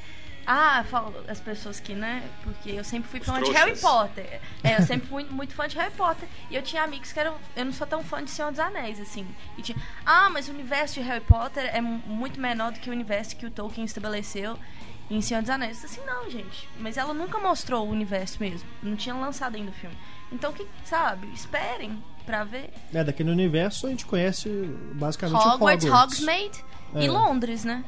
Ah, falo, as pessoas que, né? Porque eu sempre fui Os fã de trouxas. Harry Potter. É, eu sempre fui muito fã de Harry Potter. E eu tinha amigos que eram. Eu não sou tão fã de Senhor dos Anéis, assim. E tinha. Ah, mas o universo de Harry Potter é mu- muito menor do que o universo que o Tolkien estabeleceu em Senhor dos Anéis. Assim, não, gente. Mas ela nunca mostrou o universo mesmo. Não tinha lançado ainda o filme. Então, que, sabe? Esperem pra ver. É, daquele universo a gente conhece basicamente Hogwarts, Hogwarts. Hogsmeade É. e Londres, né?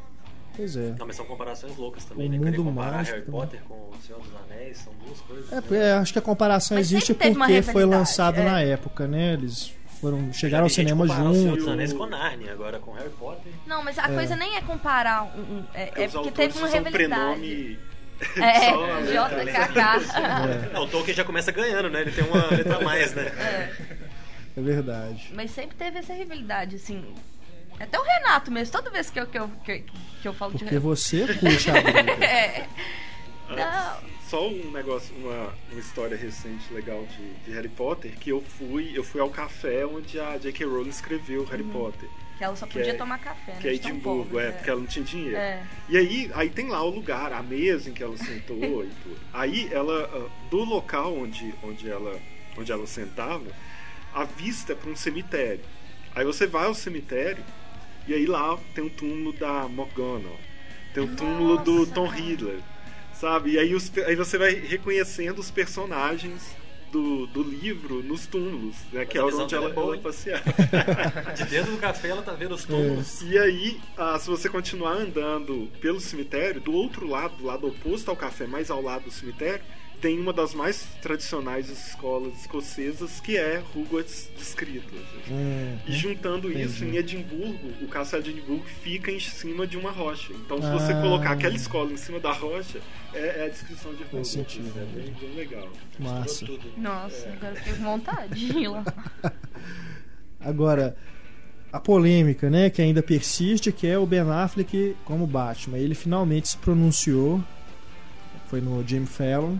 Pois é. Não, mas são comparações loucas também, O né? Mundo comparar mágico, Harry né? Potter com O Senhor dos Anéis são duas coisas. É, né? porque é, acho que a comparação Mas existe porque foi lançado é. na época, né? Eles foram chegaram ao cinema comparar O Senhor juntos. dos Anéis com Narnia, agora com Harry Potter. Não, mas a coisa nem é comparar um. um- é, Porque é porque teve uma rivalidade. prenome É. JKK. Não, o Tolkien já começa ganhando, né? Ele tem uma letra a mais, né? É verdade. Mas sempre teve essa rivalidade, assim. Até o Renato mesmo, toda vez que eu, que eu, que, que eu falo de Porque Harry você curte a briga. É. Não. Só um negócio, uma, uma história recente legal de, de Harry Potter, que eu fui, eu fui ao café onde a J.K. Rowling escreveu Harry Potter, Que ela só podia é- tomar café, né? que é Edimburgo, pobre, é, porque ela não tinha dinheiro. É. E aí, aí tem lá o lugar, a mesa em que ela sentou e tudo. Aí ela, ah, do local onde, onde, ela, onde ela sentava, a vista é para um cemitério. Aí você vai ao cemitério e aí lá tem o túmulo da McGonagall, tem o túmulo do Nossa. Tom Riddler, sabe? E aí, os, aí você vai reconhecendo os personagens do, do livro nos túmulos, né? Que a é onde ela, é ela hein? passeava. De dentro do café ela tá vendo os túmulos. E aí, ah, se você continuar andando pelo cemitério, do outro lado, do lado oposto ao café, mais ao lado do cemitério, tem uma das mais tradicionais escolas escocesas, que é Hogwarts descrito. assim. Hum, E juntando isso, entendi. em Edimburgo, o castelo de Edimburgo fica em cima de uma rocha. Então, se você Ah. colocar aquela escola em cima da rocha, é, é a descrição de Hogwarts. sentido, É bem, bem legal. massa. Tudo. Nossa, agora eu fiquei com vontade de ir lá. Agora, a polêmica, né, que ainda persiste, que é o Ben Affleck como Batman. Ele finalmente se pronunciou, foi no Jim Fallon,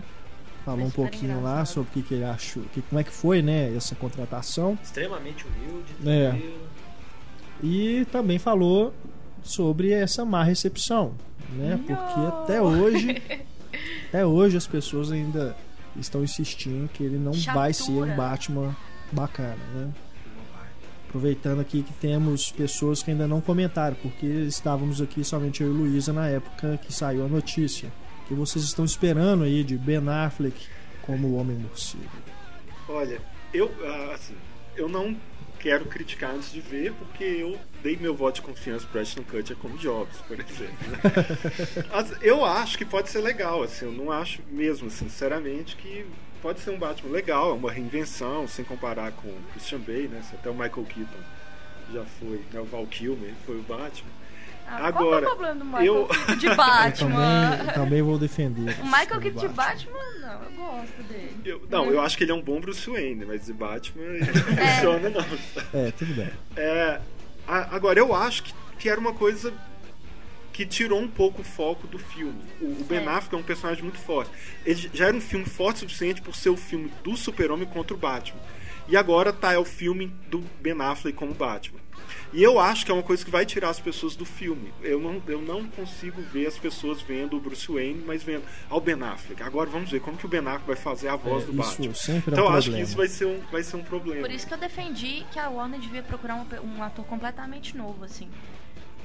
falou um pouquinho lá sobre o que, que ele achou, que, como é que foi, né, essa contratação. Extremamente humilde, É. E também falou sobre essa má recepção, né? Porque até hoje, até hoje as pessoas ainda estão insistindo que ele não vai ser um Chatura. Batman bacana, né? Aproveitando aqui que temos pessoas que ainda não comentaram, porque estávamos aqui somente eu e Luísa na época que saiu a notícia. Que vocês estão esperando aí de Ben Affleck como o Homem Morcego. Olha, eu, ah, assim, eu não quero criticar antes de ver, porque eu dei meu voto de confiança pro Ashton Kutcher como Jobs, por exemplo. né? Mas eu acho que pode ser legal, assim, eu não acho mesmo, sinceramente, que pode ser um Batman legal, é uma reinvenção, sem comparar com o Christian Bale, né? Até o Michael Keaton já foi, né, o Val Kilmer foi o Batman. Ah, Agora, qual é o problema do Michael eu- Keaton de Eu Batman? também, também vou defender. O Michael Keaton de Batman. Batman, não, eu gosto dele. Eu- não, eu acho que ele é um bom Bruce Wayne, mas de Batman ele não É. funciona não. É, tudo bem. É, a- agora, eu acho que, que era uma coisa que tirou um pouco o foco do filme. O, o Ben É. Affleck é um personagem muito forte. Ele já era um filme forte o suficiente por ser o filme do Super-Homem contra o Batman. E agora tá é o filme do Ben Affleck como Batman. E eu acho que é uma coisa que vai tirar as pessoas do filme. Eu não, eu não consigo ver as pessoas vendo o Bruce Wayne, mas vendo ao Ben Affleck. Agora vamos ver como que o Ben Affleck vai fazer a voz É, do isso Batman. sempre é um então eu acho que isso vai ser um, vai ser um problema. Por isso que eu defendi que a Warner devia procurar um, um ator completamente novo, assim.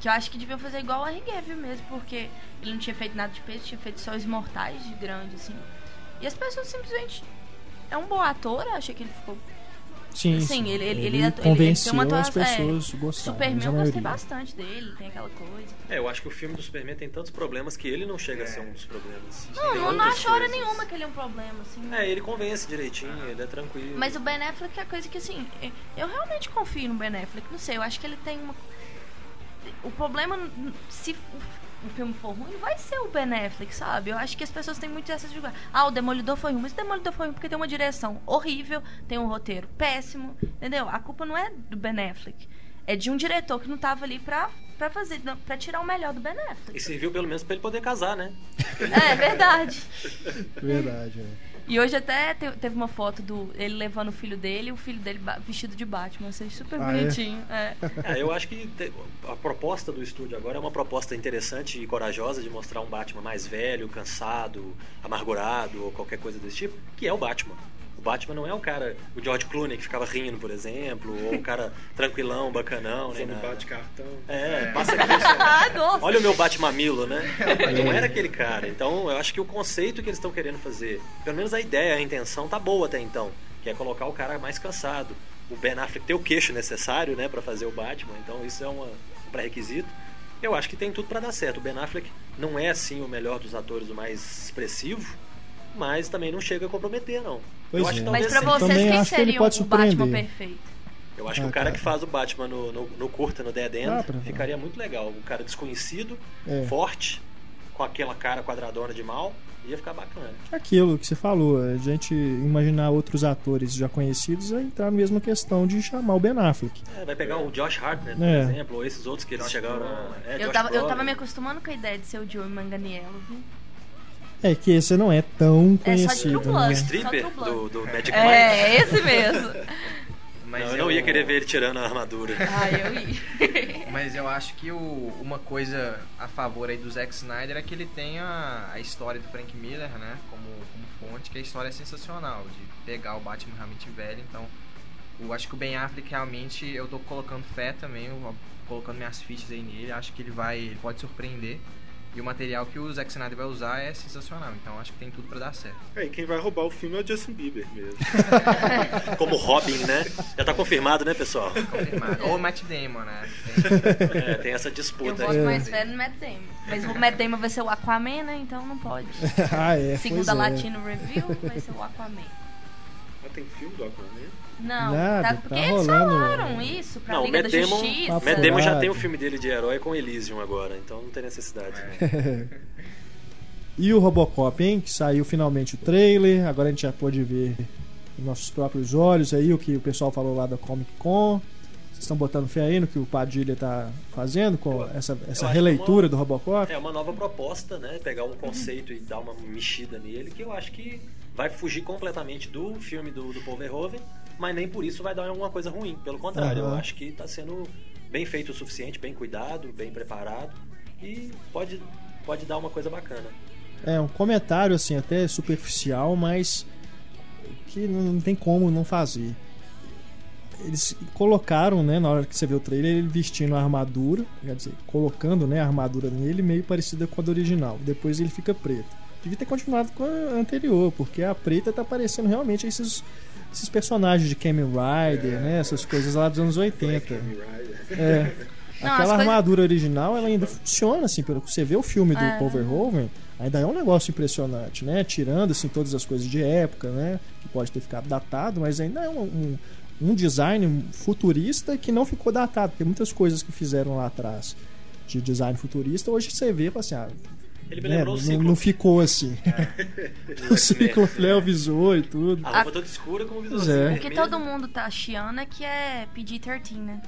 Que eu acho que devia fazer igual o Henry Cavill mesmo, porque ele não tinha feito nada de peso, tinha feito só os mortais de grande, assim. E as pessoas simplesmente. É um bom ator, eu achei que ele ficou. Sim, Sim, sim. ele- ele- ele- ele ele convenceu uma as atuação- é, pessoas a gostarem. Superman eu gostei bastante dele, tem aquela coisa. É, eu acho que o filme do Superman tem tantos problemas que ele não chega a ser um dos problemas. Não, Tem não, acho hora nenhuma que ele é um problema, assim. É, ele convence direitinho, ele é tranquilo. Mas o Ben Affleck é a coisa que, assim, eu realmente confio no Ben Affleck. Não sei, eu acho que ele tem uma. O problema, se o, filme for ruim, vai ser o Ben Affleck, sabe? Eu acho que as pessoas têm muito essa de julgar. Ah, o Demolidor foi ruim, mas o Demolidor foi ruim porque tem uma direção horrível, tem um roteiro péssimo, entendeu? A culpa não é do Ben Affleck. É de um diretor que não tava ali pra, pra fazer, pra tirar o melhor do Ben E Affleck. serviu pelo menos pra ele poder casar, né? É verdade. Verdade, é. E hoje até te- teve uma foto do ele levando o filho dele e o filho dele vestido de Batman. Achei super Ah, é? bonitinho. É. É, eu acho que te- a proposta do estúdio agora é uma proposta interessante e corajosa de mostrar um Batman mais velho, cansado, amargurado ou qualquer coisa desse tipo, que é o Batman. O Batman não é o cara, o George Clooney que ficava rindo, por exemplo, ou um cara tranquilão, bacanão, nem Usando nada. bate-cartão. É, passa aqui. Ah. Olha o meu Batmamilo, né? Não era aquele cara. Então, eu acho que o conceito que eles estão querendo fazer, pelo menos a ideia, a intenção tá boa até então, que é colocar o cara mais cansado. O Ben Affleck ter o queixo necessário, né, para fazer o Batman. Então, isso é uma- um pré-requisito. Eu acho que tem tudo para dar certo. O Ben Affleck não é assim o melhor dos atores, o mais expressivo, mas também não chega a comprometer, não. Pois eu acho é. que Mas pra vocês, Também quem acho que ele seria pode o Batman perfeito? Eu acho Ah, que o cara cara. que faz o Batman no, no, no curta, no Dead End, pra- ficaria muito legal. Um cara desconhecido, É. forte, com aquela cara quadradona de mal, ia ficar bacana. Aquilo que você falou, a gente imaginar outros atores já conhecidos é entrar na mesma questão de chamar o Ben Affleck. É, vai pegar o Josh Hartnett, por É. exemplo, ou esses outros que eles chegaram. É, Eu Josh tava, eu tava me acostumando com a ideia de ser o Joey Manganiello, viu? É que esse não é tão É só conhecido, True O né? Blood. stripper Só do, do Magic Mike. É, esse mesmo. Mas Não, eu não ia querer ver ele tirando a armadura. Ah, eu ia. Mas eu acho que o- uma coisa a favor aí do Zack Snyder é que ele tem a, a história do Frank Miller, né? Como, como fonte, que a história é sensacional. De pegar o Batman realmente velho. Então, eu acho que o Ben Affleck realmente, eu tô colocando fé também, eu colocando minhas fichas aí nele. Acho que ele vai, ele pode surpreender. E o material que o Zack Snyder vai usar é sensacional. Então, acho que tem tudo pra dar certo. É, e quem vai roubar o filme é o Justin Bieber mesmo. Como Robin, né? Já tá confirmado, né, pessoal? Confirmado. Ou o Matt Damon, né? É, tem essa Eu disputa gosto aí. mais velho no Matt Damon. Mas o Matt Damon vai ser o Aquaman, né? Então não pode. ah, é. Segundo pois a é. Latino Review, vai ser o Aquaman. Ah, tem filme do Aquaman? Não, Nada, tá, tá porque eles rolando- falaram isso pra Não, o Liga Matt da Damon, Justiça. Matt Damon já tem o filme dele de herói com Elysium agora, então não tem necessidade. né? E o Robocop, hein? Que saiu finalmente o trailer. Agora a gente já pode ver com nossos próprios olhos aí o que o pessoal falou lá da Comic Con. Vocês estão botando fé aí no que o Padilha tá fazendo com Eu- essa, essa acho releitura uma- do Robocop? É uma nova proposta, né? Pegar um conceito e dar uma mexida nele, que eu acho que vai fugir completamente do filme do, do Paul Verhoeven, mas nem por isso vai dar alguma coisa ruim. Pelo contrário, eu Aham. acho que está sendo bem feito o suficiente, bem cuidado, bem preparado e pode, pode dar uma coisa bacana. É um comentário assim até superficial, mas que não tem como não fazer. Eles colocaram, né, na hora que você vê o trailer, ele vestindo a armadura, quer dizer, colocando, né, a armadura nele meio parecida com a do original. Depois ele fica preto. Devia ter continuado com a anterior, porque a preta tá parecendo realmente esses esses personagens de Kamen Rider, né, essas coisas lá dos anos 80. Kamen Rider. É. Não, Aquela armadura original, ela ainda funciona, assim, pelo que você vê o filme do É. Ainda é um negócio impressionante, né? Tirando, assim, todas as coisas de época, né? Que pode ter ficado datado, mas ainda é um, um, um design futurista que não ficou datado, porque muitas coisas que fizeram lá atrás de design futurista, hoje você vê assim, ah, Ele me né, lembrou o não, ciclo. não ficou assim. o ciclo Léo visou e tudo. A roupa toda escura com o visor Pois é. assim, O que todo mundo tá chiando é que é PG-13, né?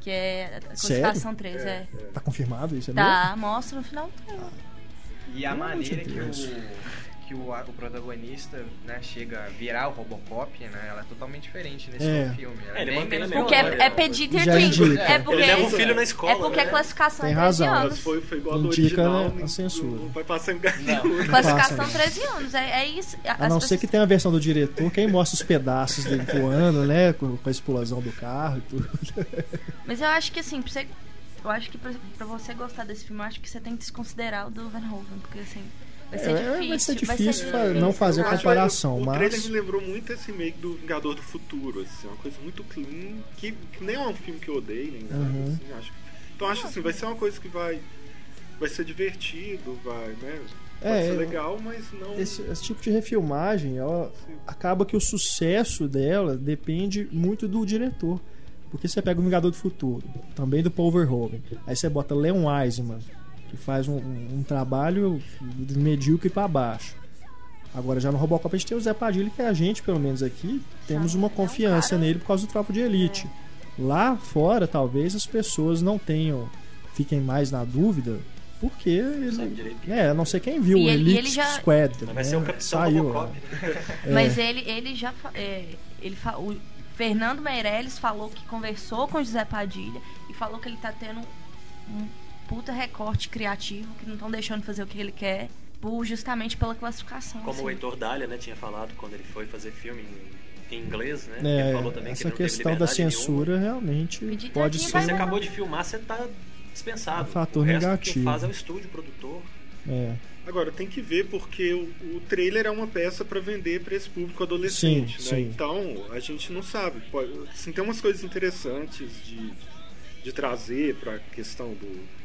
Que é a classificação 3, é. Tá confirmado isso? É mesmo? Tá, mostra no final do. E a maneira que o. que o, o protagonista né, chega a virar o Robocop, né? Ela é totalmente diferente nesse É. filme. Ela É, ele mantém a menos mesma Porque é, é Já PG-13. indica. É porque, Ele leva o filho na é escola. porque né? a classificação Tem é 13 razão. Mas anos. foi, foi igual a do Indica, original. né, a não- censura. Não vai passar enganado. Não. Classificação Passa, 13 anos. É, é isso. A não ser que tenha a versão do diretor, quem mostra os pedaços dele voando, né? Com, com a explosão do carro e tudo. Mas eu acho que assim, pra você, eu acho que pra, pra você gostar desse filme, eu acho que você tem que desconsiderar o do Van Hoven, porque assim, vai ser É, difícil. vai ser difícil fa- difícil. não fazer acho, comparação, o, o mas- trailer me lembrou muito esse remake do Vingador do Futuro, assim, uma coisa muito clean, que, que nem é um filme que eu odeio, nem nada, Uhum. assim, acho. Então acho assim, vai ser uma coisa que vai vai ser divertido, vai, né? Pode É, ser legal, mas não Esse, esse tipo de refilmagem, ela acaba que o sucesso dela depende muito do diretor. Porque você pega o Vingador do Futuro, também do Paul Verhoeven, aí você bota Leon Wiseman, que faz um, um- trabalho de medíocre para baixo. Agora já no Robocop a gente tem o Zé Padilha, que a gente, pelo menos aqui, temos uma é um confiança nele por causa do Tropa de Elite. Lá fora, talvez as pessoas não tenham, fiquem mais na dúvida, porque ele, direito. é, não sei quem viu E o ele- Elite ele já- Squad. Mas vai né? ser o Capitão Saiu Robocop. lá. né? É. Mas ele, ele já. é, ele fa- o Fernando Meirelles falou que conversou com o José Padilha e falou que ele tá tendo um puta recorte criativo, que não estão deixando fazer o que ele quer, por, justamente pela classificação. Como assim. o Heitor Dália, né, tinha falado quando ele foi fazer filme em, em inglês, né? É, ele falou também que essa teve questão da censura realmente Pedir pode Se ser. vai você acabou de filmar, você tá dispensado. Um fator o resto negativo. quem faz é o estúdio, o produtor. É. Agora tem que ver porque o, o trailer é uma peça para vender para esse público adolescente, Sim, né? sim. Então a gente não sabe. Pode, assim, tem umas coisas interessantes de, de trazer para a questão do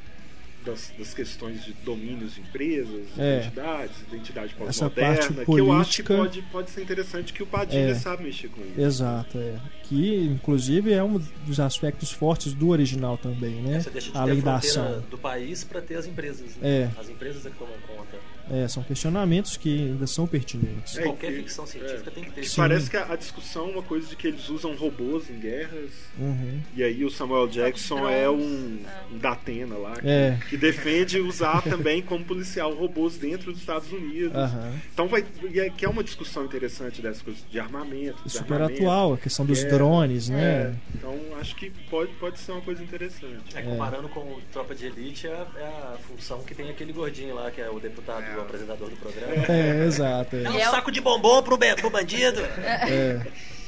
das, das questões de domínios de empresas, É. identidades, identidade Essa pós-moderna, parte que eu acho que política- pode, pode ser interessante que o Padilha É. sabe mexer com isso. Exato, é. Que inclusive é um dos aspectos fortes do original também, né? Você deixa de Além ter da a fronteira ação. do país para ter as empresas. Né? É. As empresas é que tomam conta. É, são questionamentos que ainda são pertinentes. É, Qualquer que- ficção científica é. tem que ter. Que parece que a, a discussão é uma coisa de que eles usam robôs em guerras. Uhum. E aí o Samuel Jackson é um, um Datena lá, que, É. que defende usar também como policial robôs dentro dos Estados Unidos. Aham. Então vai. e é- Que é uma discussão interessante dessas coisas de armamento. De super armamento. atual, a questão dos É, drones, É, né? então acho que pode, pode ser uma coisa interessante. É, comparando com o Tropa de Elite, é é a função que tem aquele gordinho lá, que é o deputado, o apresentador do programa. É, exato. Dá É. um é o- saco de bombom pro, be- pro bandido. É.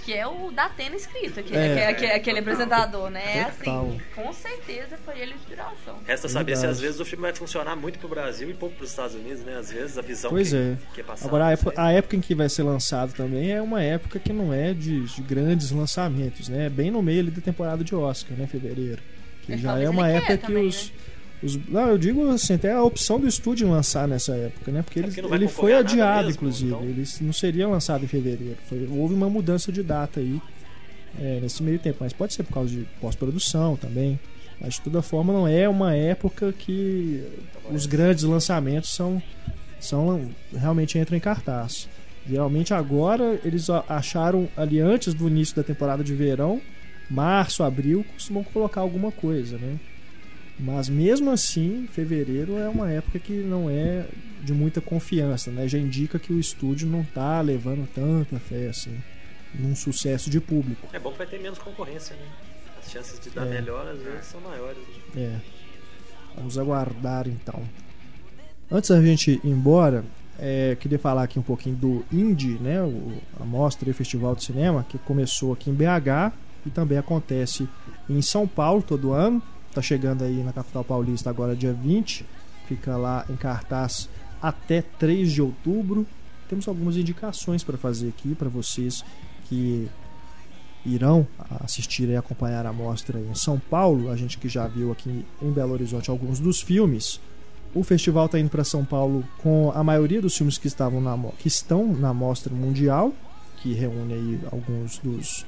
Que é o Datena escrito, aquele, É. aquele, aquele- aquele apresentador, né? É assim, com certeza foi ele a inspiração. Resta saber se Verdade. às vezes o filme vai funcionar muito pro Brasil e pouco pros Estados Unidos, né? Às vezes a visão Pois que, é. que é passada. Agora, a época, a época em que vai ser lançado também é uma época que não é de, de grandes lançamentos, né? Bem no meio ali da temporada de Oscar, né? Fevereiro. Que já é uma época que também, os, os. Não, eu digo assim, até a opção do estúdio lançar nessa época, né? Porque É ele, vai ele foi adiado, mesmo, inclusive. então. Ele não seria lançado em fevereiro. Foi- houve uma mudança de data aí é, nesse meio tempo. Mas pode ser por causa de pós-produção também. Mas de toda forma não é uma época que os grandes lançamentos são, são realmente entram em cartaz. Geralmente agora eles acharam ali antes do início da temporada de verão, março, abril, costumam colocar alguma coisa, né? Mas mesmo assim, fevereiro é uma época que não é de muita confiança, né? Já indica que o estúdio não tá levando tanta fé assim num sucesso de público. É bom que vai ter menos concorrência, né? As chances de dar É. melhor às vezes são maiores. né? É. Vamos aguardar então. Antes da gente ir embora, é, queria falar aqui um pouquinho do Indie, né? O, a mostra e o Festival de Cinema, que começou aqui em BH e também acontece em São Paulo todo ano. Tá chegando aí na capital paulista agora dia 20. Fica lá em cartaz até 3 de outubro. Temos algumas indicações para fazer aqui para vocês que irão assistir e acompanhar a mostra em São Paulo, a gente que já viu aqui em Belo Horizonte alguns dos filmes. O festival está indo para São Paulo com a maioria dos filmes que estavam na que estão na mostra mundial, que reúne aí alguns dos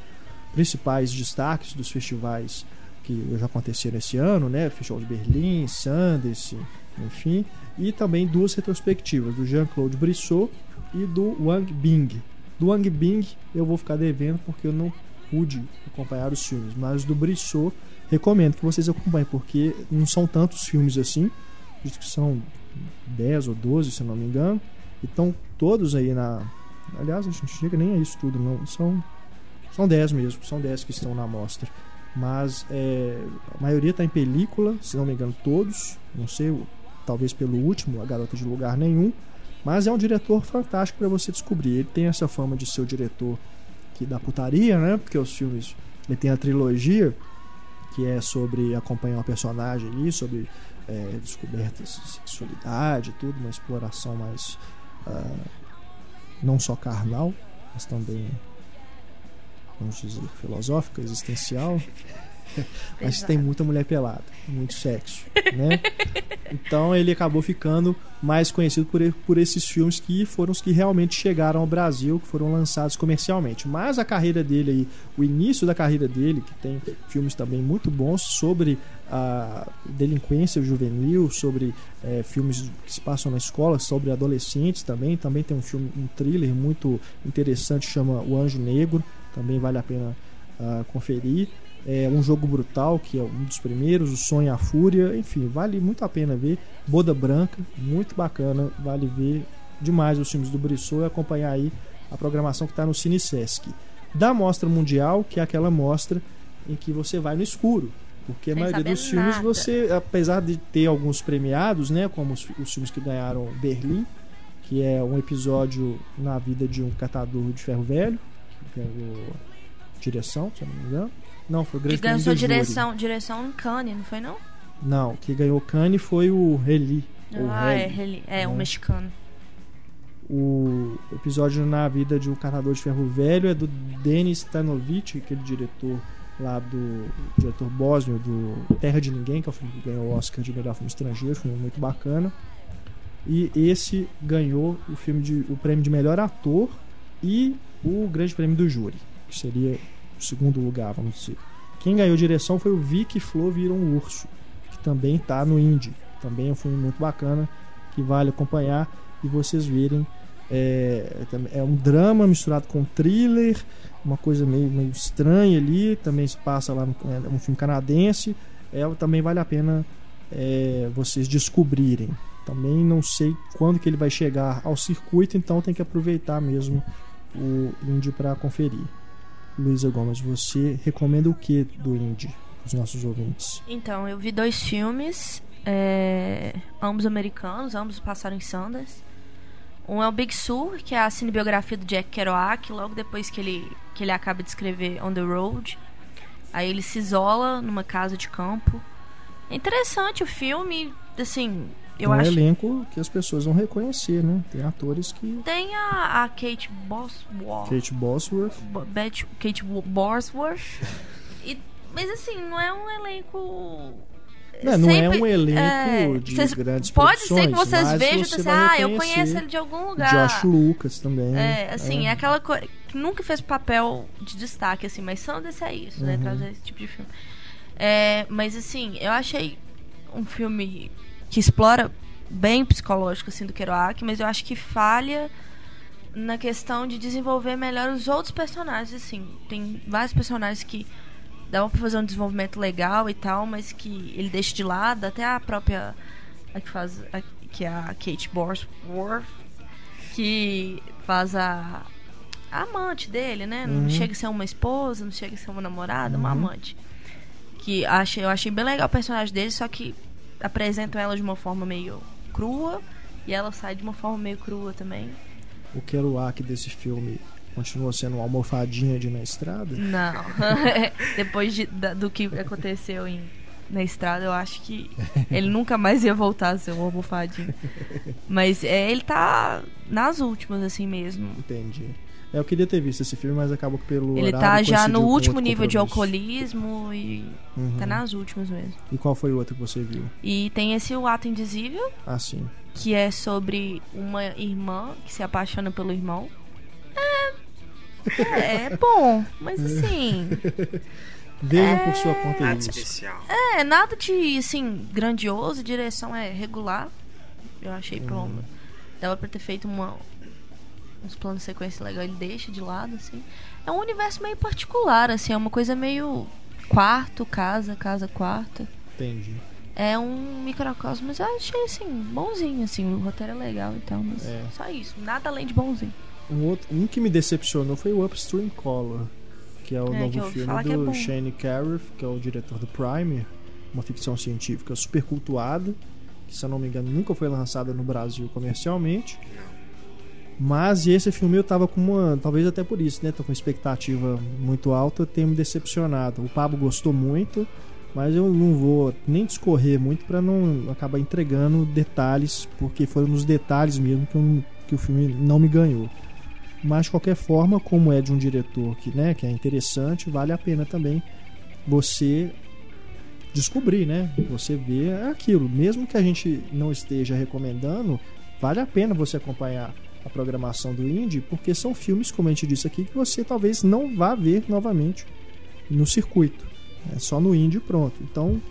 principais destaques dos festivais que já aconteceram esse ano, né? Festival de Berlim, Sundance, enfim, e também duas retrospectivas do Jean-Claude Brissot e do Wang Bing. Do Wang Bing eu vou ficar devendo porque eu não pude acompanhar os filmes, mas do Brissot recomendo que vocês acompanhem porque não são tantos filmes assim, acho que são 10 ou 12, se não me engano, e estão todos aí na. Aliás, a gente chega nem a isso tudo, não. São, são 10 mesmo, são 10 que estão na mostra. Mas é, a maioria está em película, se não me engano, todos. Não sei, talvez pelo último, A Garota de Lugar Nenhum. Mas é um diretor fantástico para você descobrir. Ele tem essa fama de ser o diretor que da putaria, né? Porque os filmes. Ele tem a trilogia que é sobre acompanhar uma personagem ali, sobre é, descobertas de sexualidade, tudo, uma exploração mais ah, não só carnal, mas também vamos dizer filosófica, existencial. mas Exato. tem muita mulher pelada, muito sexo, né? Então ele acabou ficando mais conhecido por, por esses filmes que foram os que realmente chegaram ao Brasil, que foram lançados comercialmente. Mas a carreira dele aí, o início da carreira dele, que tem filmes também muito bons sobre a delinquência juvenil, sobre eh, filmes que se passam na escola, sobre adolescentes também. Também tem um filme, um thriller muito interessante, chama O Anjo Negro, também vale a pena ah, conferir. É um jogo brutal, que é um dos primeiros, o Sonho e a Fúria, enfim, vale muito a pena ver. Boda Branca, muito bacana, vale ver demais os filmes do Brissot e acompanhar aí a programação que está no Cine Sesc. Da Mostra Mundial, que é aquela mostra em que você vai no escuro, porque a Sem maioria dos filmes nada. você, apesar de ter alguns premiados, né, como os, os filmes que ganharam Berlim, que é um episódio na vida de um catador de ferro velho, ganhou direção, se eu não me engano. Não, foi o Que grande ganhou prêmio do júri. direção, direção em Cannes, não foi não? Não, que ganhou Cannes foi o Reli. ah, é, Reli. é, um né? mexicano. O episódio na vida de um catador de ferro velho é do Denis Stanovic, aquele diretor lá do diretor bósnio do Terra de Ninguém, que é o filme que ganhou o Oscar de melhor filme estrangeiro, filme muito bacana. E esse ganhou o filme de o prêmio de melhor ator e o grande prêmio do júri, que seria o segundo lugar, vamos dizer. Quem ganhou direção foi o Vicky Flo Vira um Urso, que também está no Indie. Também é um filme muito bacana que vale acompanhar e vocês verem. É, é um drama misturado com thriller, uma coisa meio, meio estranha ali. Também se passa lá, no, é um filme canadense. É, também vale a pena é, vocês descobrirem. Também não sei quando que ele vai chegar ao circuito, então tem que aproveitar mesmo o Indie para conferir. Luísa Gomes, você recomenda o que do Indie para os nossos ouvintes? Então, eu vi dois filmes, é, ambos americanos, ambos passaram em Sundance. Um é o Big Sur, que é a cinebiografia do Jack Kerouac, logo depois que ele, que ele acaba de escrever On the Road. Aí ele se isola numa casa de campo. É interessante o filme, assim, eu um acho... elenco que as pessoas vão reconhecer, né? Tem atores que. Tem a, a Kate Bosworth. Kate Bosworth. Bo- Beth- Kate Wo- Bosworth. E, mas assim, não é um elenco. Não, não é sempre- um elenco é, de vocês- grandes Pode ser que vocês vejam e você vai ah, eu conheço ele de algum lugar. Josh Lucas também. É, assim, é, aquela coisa que nunca fez papel de destaque, assim, mas Sundance é isso, né? Uhum. Trazer esse tipo de filme. É, mas assim, eu achei um filme que explora bem o psicológico assim, do Kerouac, mas eu acho que falha na questão de desenvolver melhor os outros personagens, assim. Tem vários personagens que dão pra fazer um desenvolvimento legal e tal, mas que ele deixa de lado, até a própria a que faz a, que é a Kate Bosworth que faz a, a amante dele, né? Não Uhum. chega a ser uma esposa, não chega a ser uma namorada, uma Uhum. amante. Que achei, eu achei bem legal o personagem dele, só que apresentam ela de uma forma meio crua e ela sai de uma forma meio crua também. O Kerouac desse filme continua sendo uma almofadinha de na estrada? Não. Depois de- da- do que aconteceu em, na estrada, eu acho que ele nunca mais ia voltar a ser um almofadinho. Mas é, ele tá nas últimas, assim mesmo. Entendi. É, eu queria ter visto esse filme, mas acabou que pelo Ele horário tá já no último nível de alcoolismo e Uhum. tá nas últimas mesmo. E qual foi o outro que você viu? E tem esse O Ato Indizível, Ah, sim. que é sobre uma irmã que se apaixona pelo irmão. É. É, é bom, mas assim. Vejam por sua conta Nada isso. especial. É, nada de, assim, grandioso, direção é regular. Eu achei pronto. Dava pra ter feito uma, uns planos de sequência legal, ele deixa de lado, assim. É um universo meio particular, assim, é uma coisa meio quarto, casa, casa, quarto. Entendi. É um microcosmo, mas eu achei, assim, bonzinho, assim, o roteiro é legal e tal, mas É. só isso, nada além de bonzinho. Um, outro, um que me decepcionou foi o Upstream Color, que é o É, novo filme é do bom. Shane Carruth, que é o diretor do Primer, uma ficção científica super cultuada, que se eu não me engano nunca foi lançada no Brasil comercialmente. Mas esse filme eu tava com uma. Talvez até por isso, né? Tô com expectativa muito alta, tenho me decepcionado. O Pablo gostou muito, mas eu não vou nem discorrer muito para não acabar entregando detalhes, porque foram nos detalhes mesmo que, eu que o filme não me ganhou. Mas de qualquer forma, como é de um diretor que, né, que é interessante, vale a pena também você descobrir, né? Você ver aquilo, mesmo que a gente não esteja recomendando, vale a pena você acompanhar a programação do Indie, porque são filmes, como a gente disse aqui, que você talvez não vá ver novamente no circuito. É só no Indie pronto. Então,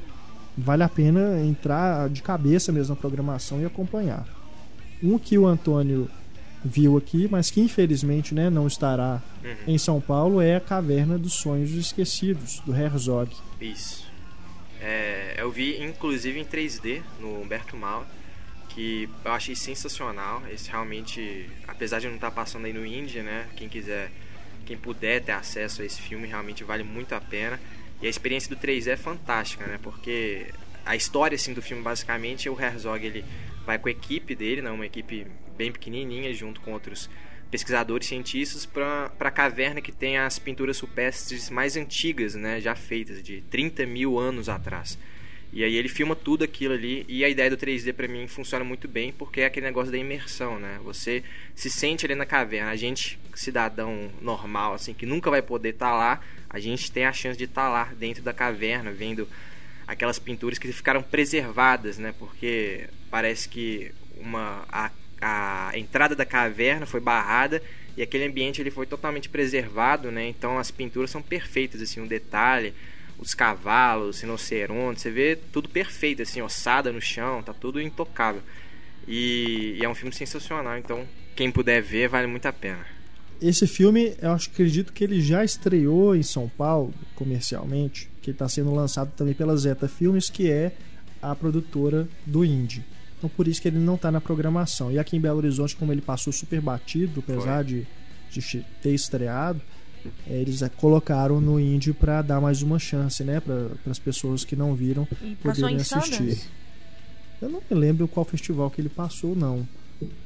vale a pena entrar de cabeça mesmo na programação e acompanhar. Um que o Antônio viu aqui, mas que infelizmente né, não estará Uhum. em São Paulo, é a Caverna dos Sonhos Esquecidos, do Herzog. Isso. É, eu vi, inclusive, em 3D no Humberto Mal, que eu achei sensacional. Esse realmente, apesar de não estar passando aí no Indie, né? Quem quiser, quem puder ter acesso a esse filme, realmente vale muito a pena. E a experiência do 3D é fantástica, né? Porque a história assim, do filme, basicamente, o Herzog ele vai com a equipe dele, né? uma equipe bem pequenininha, junto com outros pesquisadores cientistas para a caverna que tem as pinturas rupestres mais antigas, né, já feitas, de 30 mil anos atrás. E aí ele filma tudo aquilo ali e a ideia do 3D para mim funciona muito bem porque é aquele negócio da imersão, né? Você se sente ali na caverna. A gente, cidadão normal, assim, que nunca vai poder estar lá, a gente tem a chance de estar lá dentro da caverna, vendo aquelas pinturas que ficaram preservadas, né? Porque parece que uma a, a entrada da caverna foi barrada e aquele ambiente ele foi totalmente preservado, né? Então as pinturas são perfeitas, assim, um detalhe, os cavalos, rinocerontes, você vê tudo perfeito, assim, ossada no chão, tá tudo intocável. E, e é um filme sensacional, então quem puder ver vale muito a pena. Esse filme, eu acho, acredito que ele já estreou em São Paulo comercialmente, que está sendo lançado também pela Zeta Filmes, que é a produtora do Indie. Então por isso que ele não está na programação. E aqui em Belo Horizonte, como ele passou super batido, apesar de, de ter estreado, eles colocaram no Indie para dar mais uma chance, né, para as pessoas que não viram E poderem em assistir. Eu não me lembro qual festival que ele passou, não.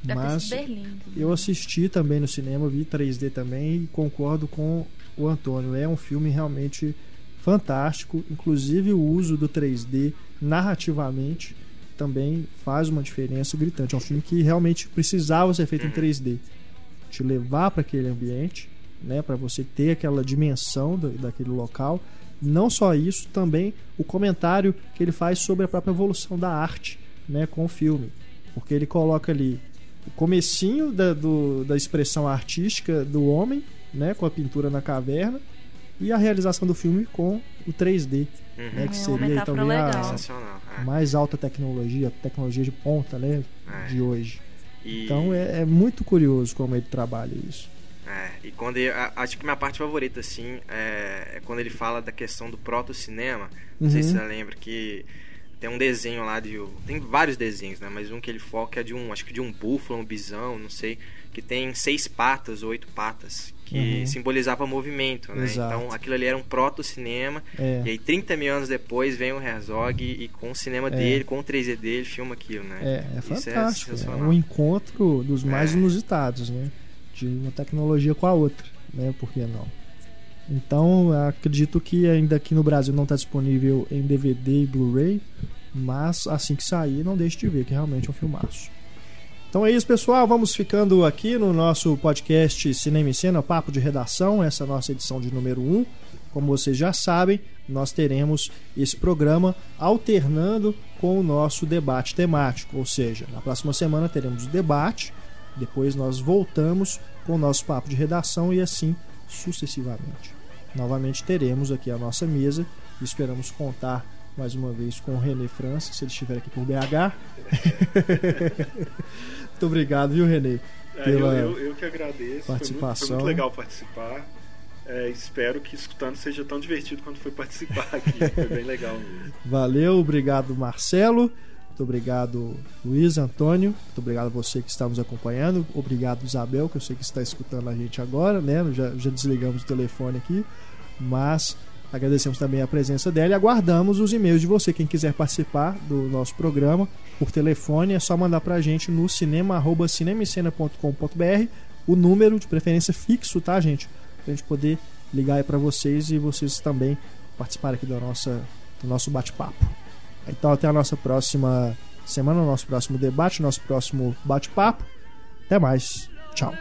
Deve Mas Berlim. eu assisti também no cinema, vi 3D também e concordo com o Antônio. É um filme realmente fantástico. Inclusive o uso do 3D narrativamente também faz uma diferença gritante. É um filme que realmente precisava ser feito em 3D. Te levar para aquele ambiente, né, para você ter aquela dimensão da- daquele local. Não só isso, também o comentário que ele faz sobre a própria evolução da arte, né, com o filme, porque ele coloca ali o comecinho da, do- da expressão artística do homem, né, com a pintura na caverna, e a realização do filme com o 3D, Uhum. né, que É seria também a é. mais alta tecnologia, tecnologia de ponta, né, É. de hoje. E- Então é, é muito curioso como ele trabalha isso. É, e quando ele, a- acho que minha parte favorita, assim, é, é quando ele fala da questão do proto-cinema. Não sei Uhum. se você lembra que tem um desenho lá de. Tem vários desenhos, né? Mas um que ele foca é de um, acho que de um búfalo, um bisão, não sei, que tem seis patas, oito patas, que Uhum. simbolizava movimento, né? Exato. Então aquilo ali era um proto-cinema. É. E aí 30 mil anos depois vem o Herzog e, e com o cinema É. dele, com o 3D dele, filma aquilo, né? É, é Isso fantástico. É, sensacional. um encontro dos mais É. inusitados, né? De uma tecnologia com a outra, né? Por que não? Então, acredito que ainda aqui no Brasil não está disponível em DVD e Blu-ray, mas assim que sair, não deixe de ver, que realmente é um filmaço. Então é isso, pessoal. Vamos ficando aqui no nosso podcast Cinema e Cena, Papo de Redação, essa é nossa edição de número 1. Como vocês já sabem, nós teremos esse programa alternando com o nosso debate temático, ou seja, na próxima semana teremos o debate, depois nós voltamos com o nosso papo de redação e assim sucessivamente. Novamente teremos aqui a nossa mesa e esperamos contar mais uma vez com o René França, se ele estiver aqui por BH. Muito obrigado, viu, René? É, Pela eu, eu, eu que agradeço. Foi muito, foi participação. muito legal participar. É, espero que escutando seja tão divertido quanto foi participar aqui. Foi bem legal mesmo. Valeu, obrigado Marcelo, muito obrigado Luiz Antônio, muito obrigado a você que está nos acompanhando, obrigado Isabel, que eu sei que está escutando a gente agora, né? Já, já desligamos o telefone aqui, mas agradecemos também a presença dela e aguardamos os e-mails de você. Quem quiser participar do nosso programa por telefone é só mandar pra gente no cinema@cinemicena.com.br o número de preferência fixo, tá, gente? Pra gente poder ligar aí pra vocês e vocês também participarem aqui da nossa, do nosso bate-papo. Então até a nossa próxima semana, nosso próximo debate, nosso próximo bate-papo. Até mais. Tchau.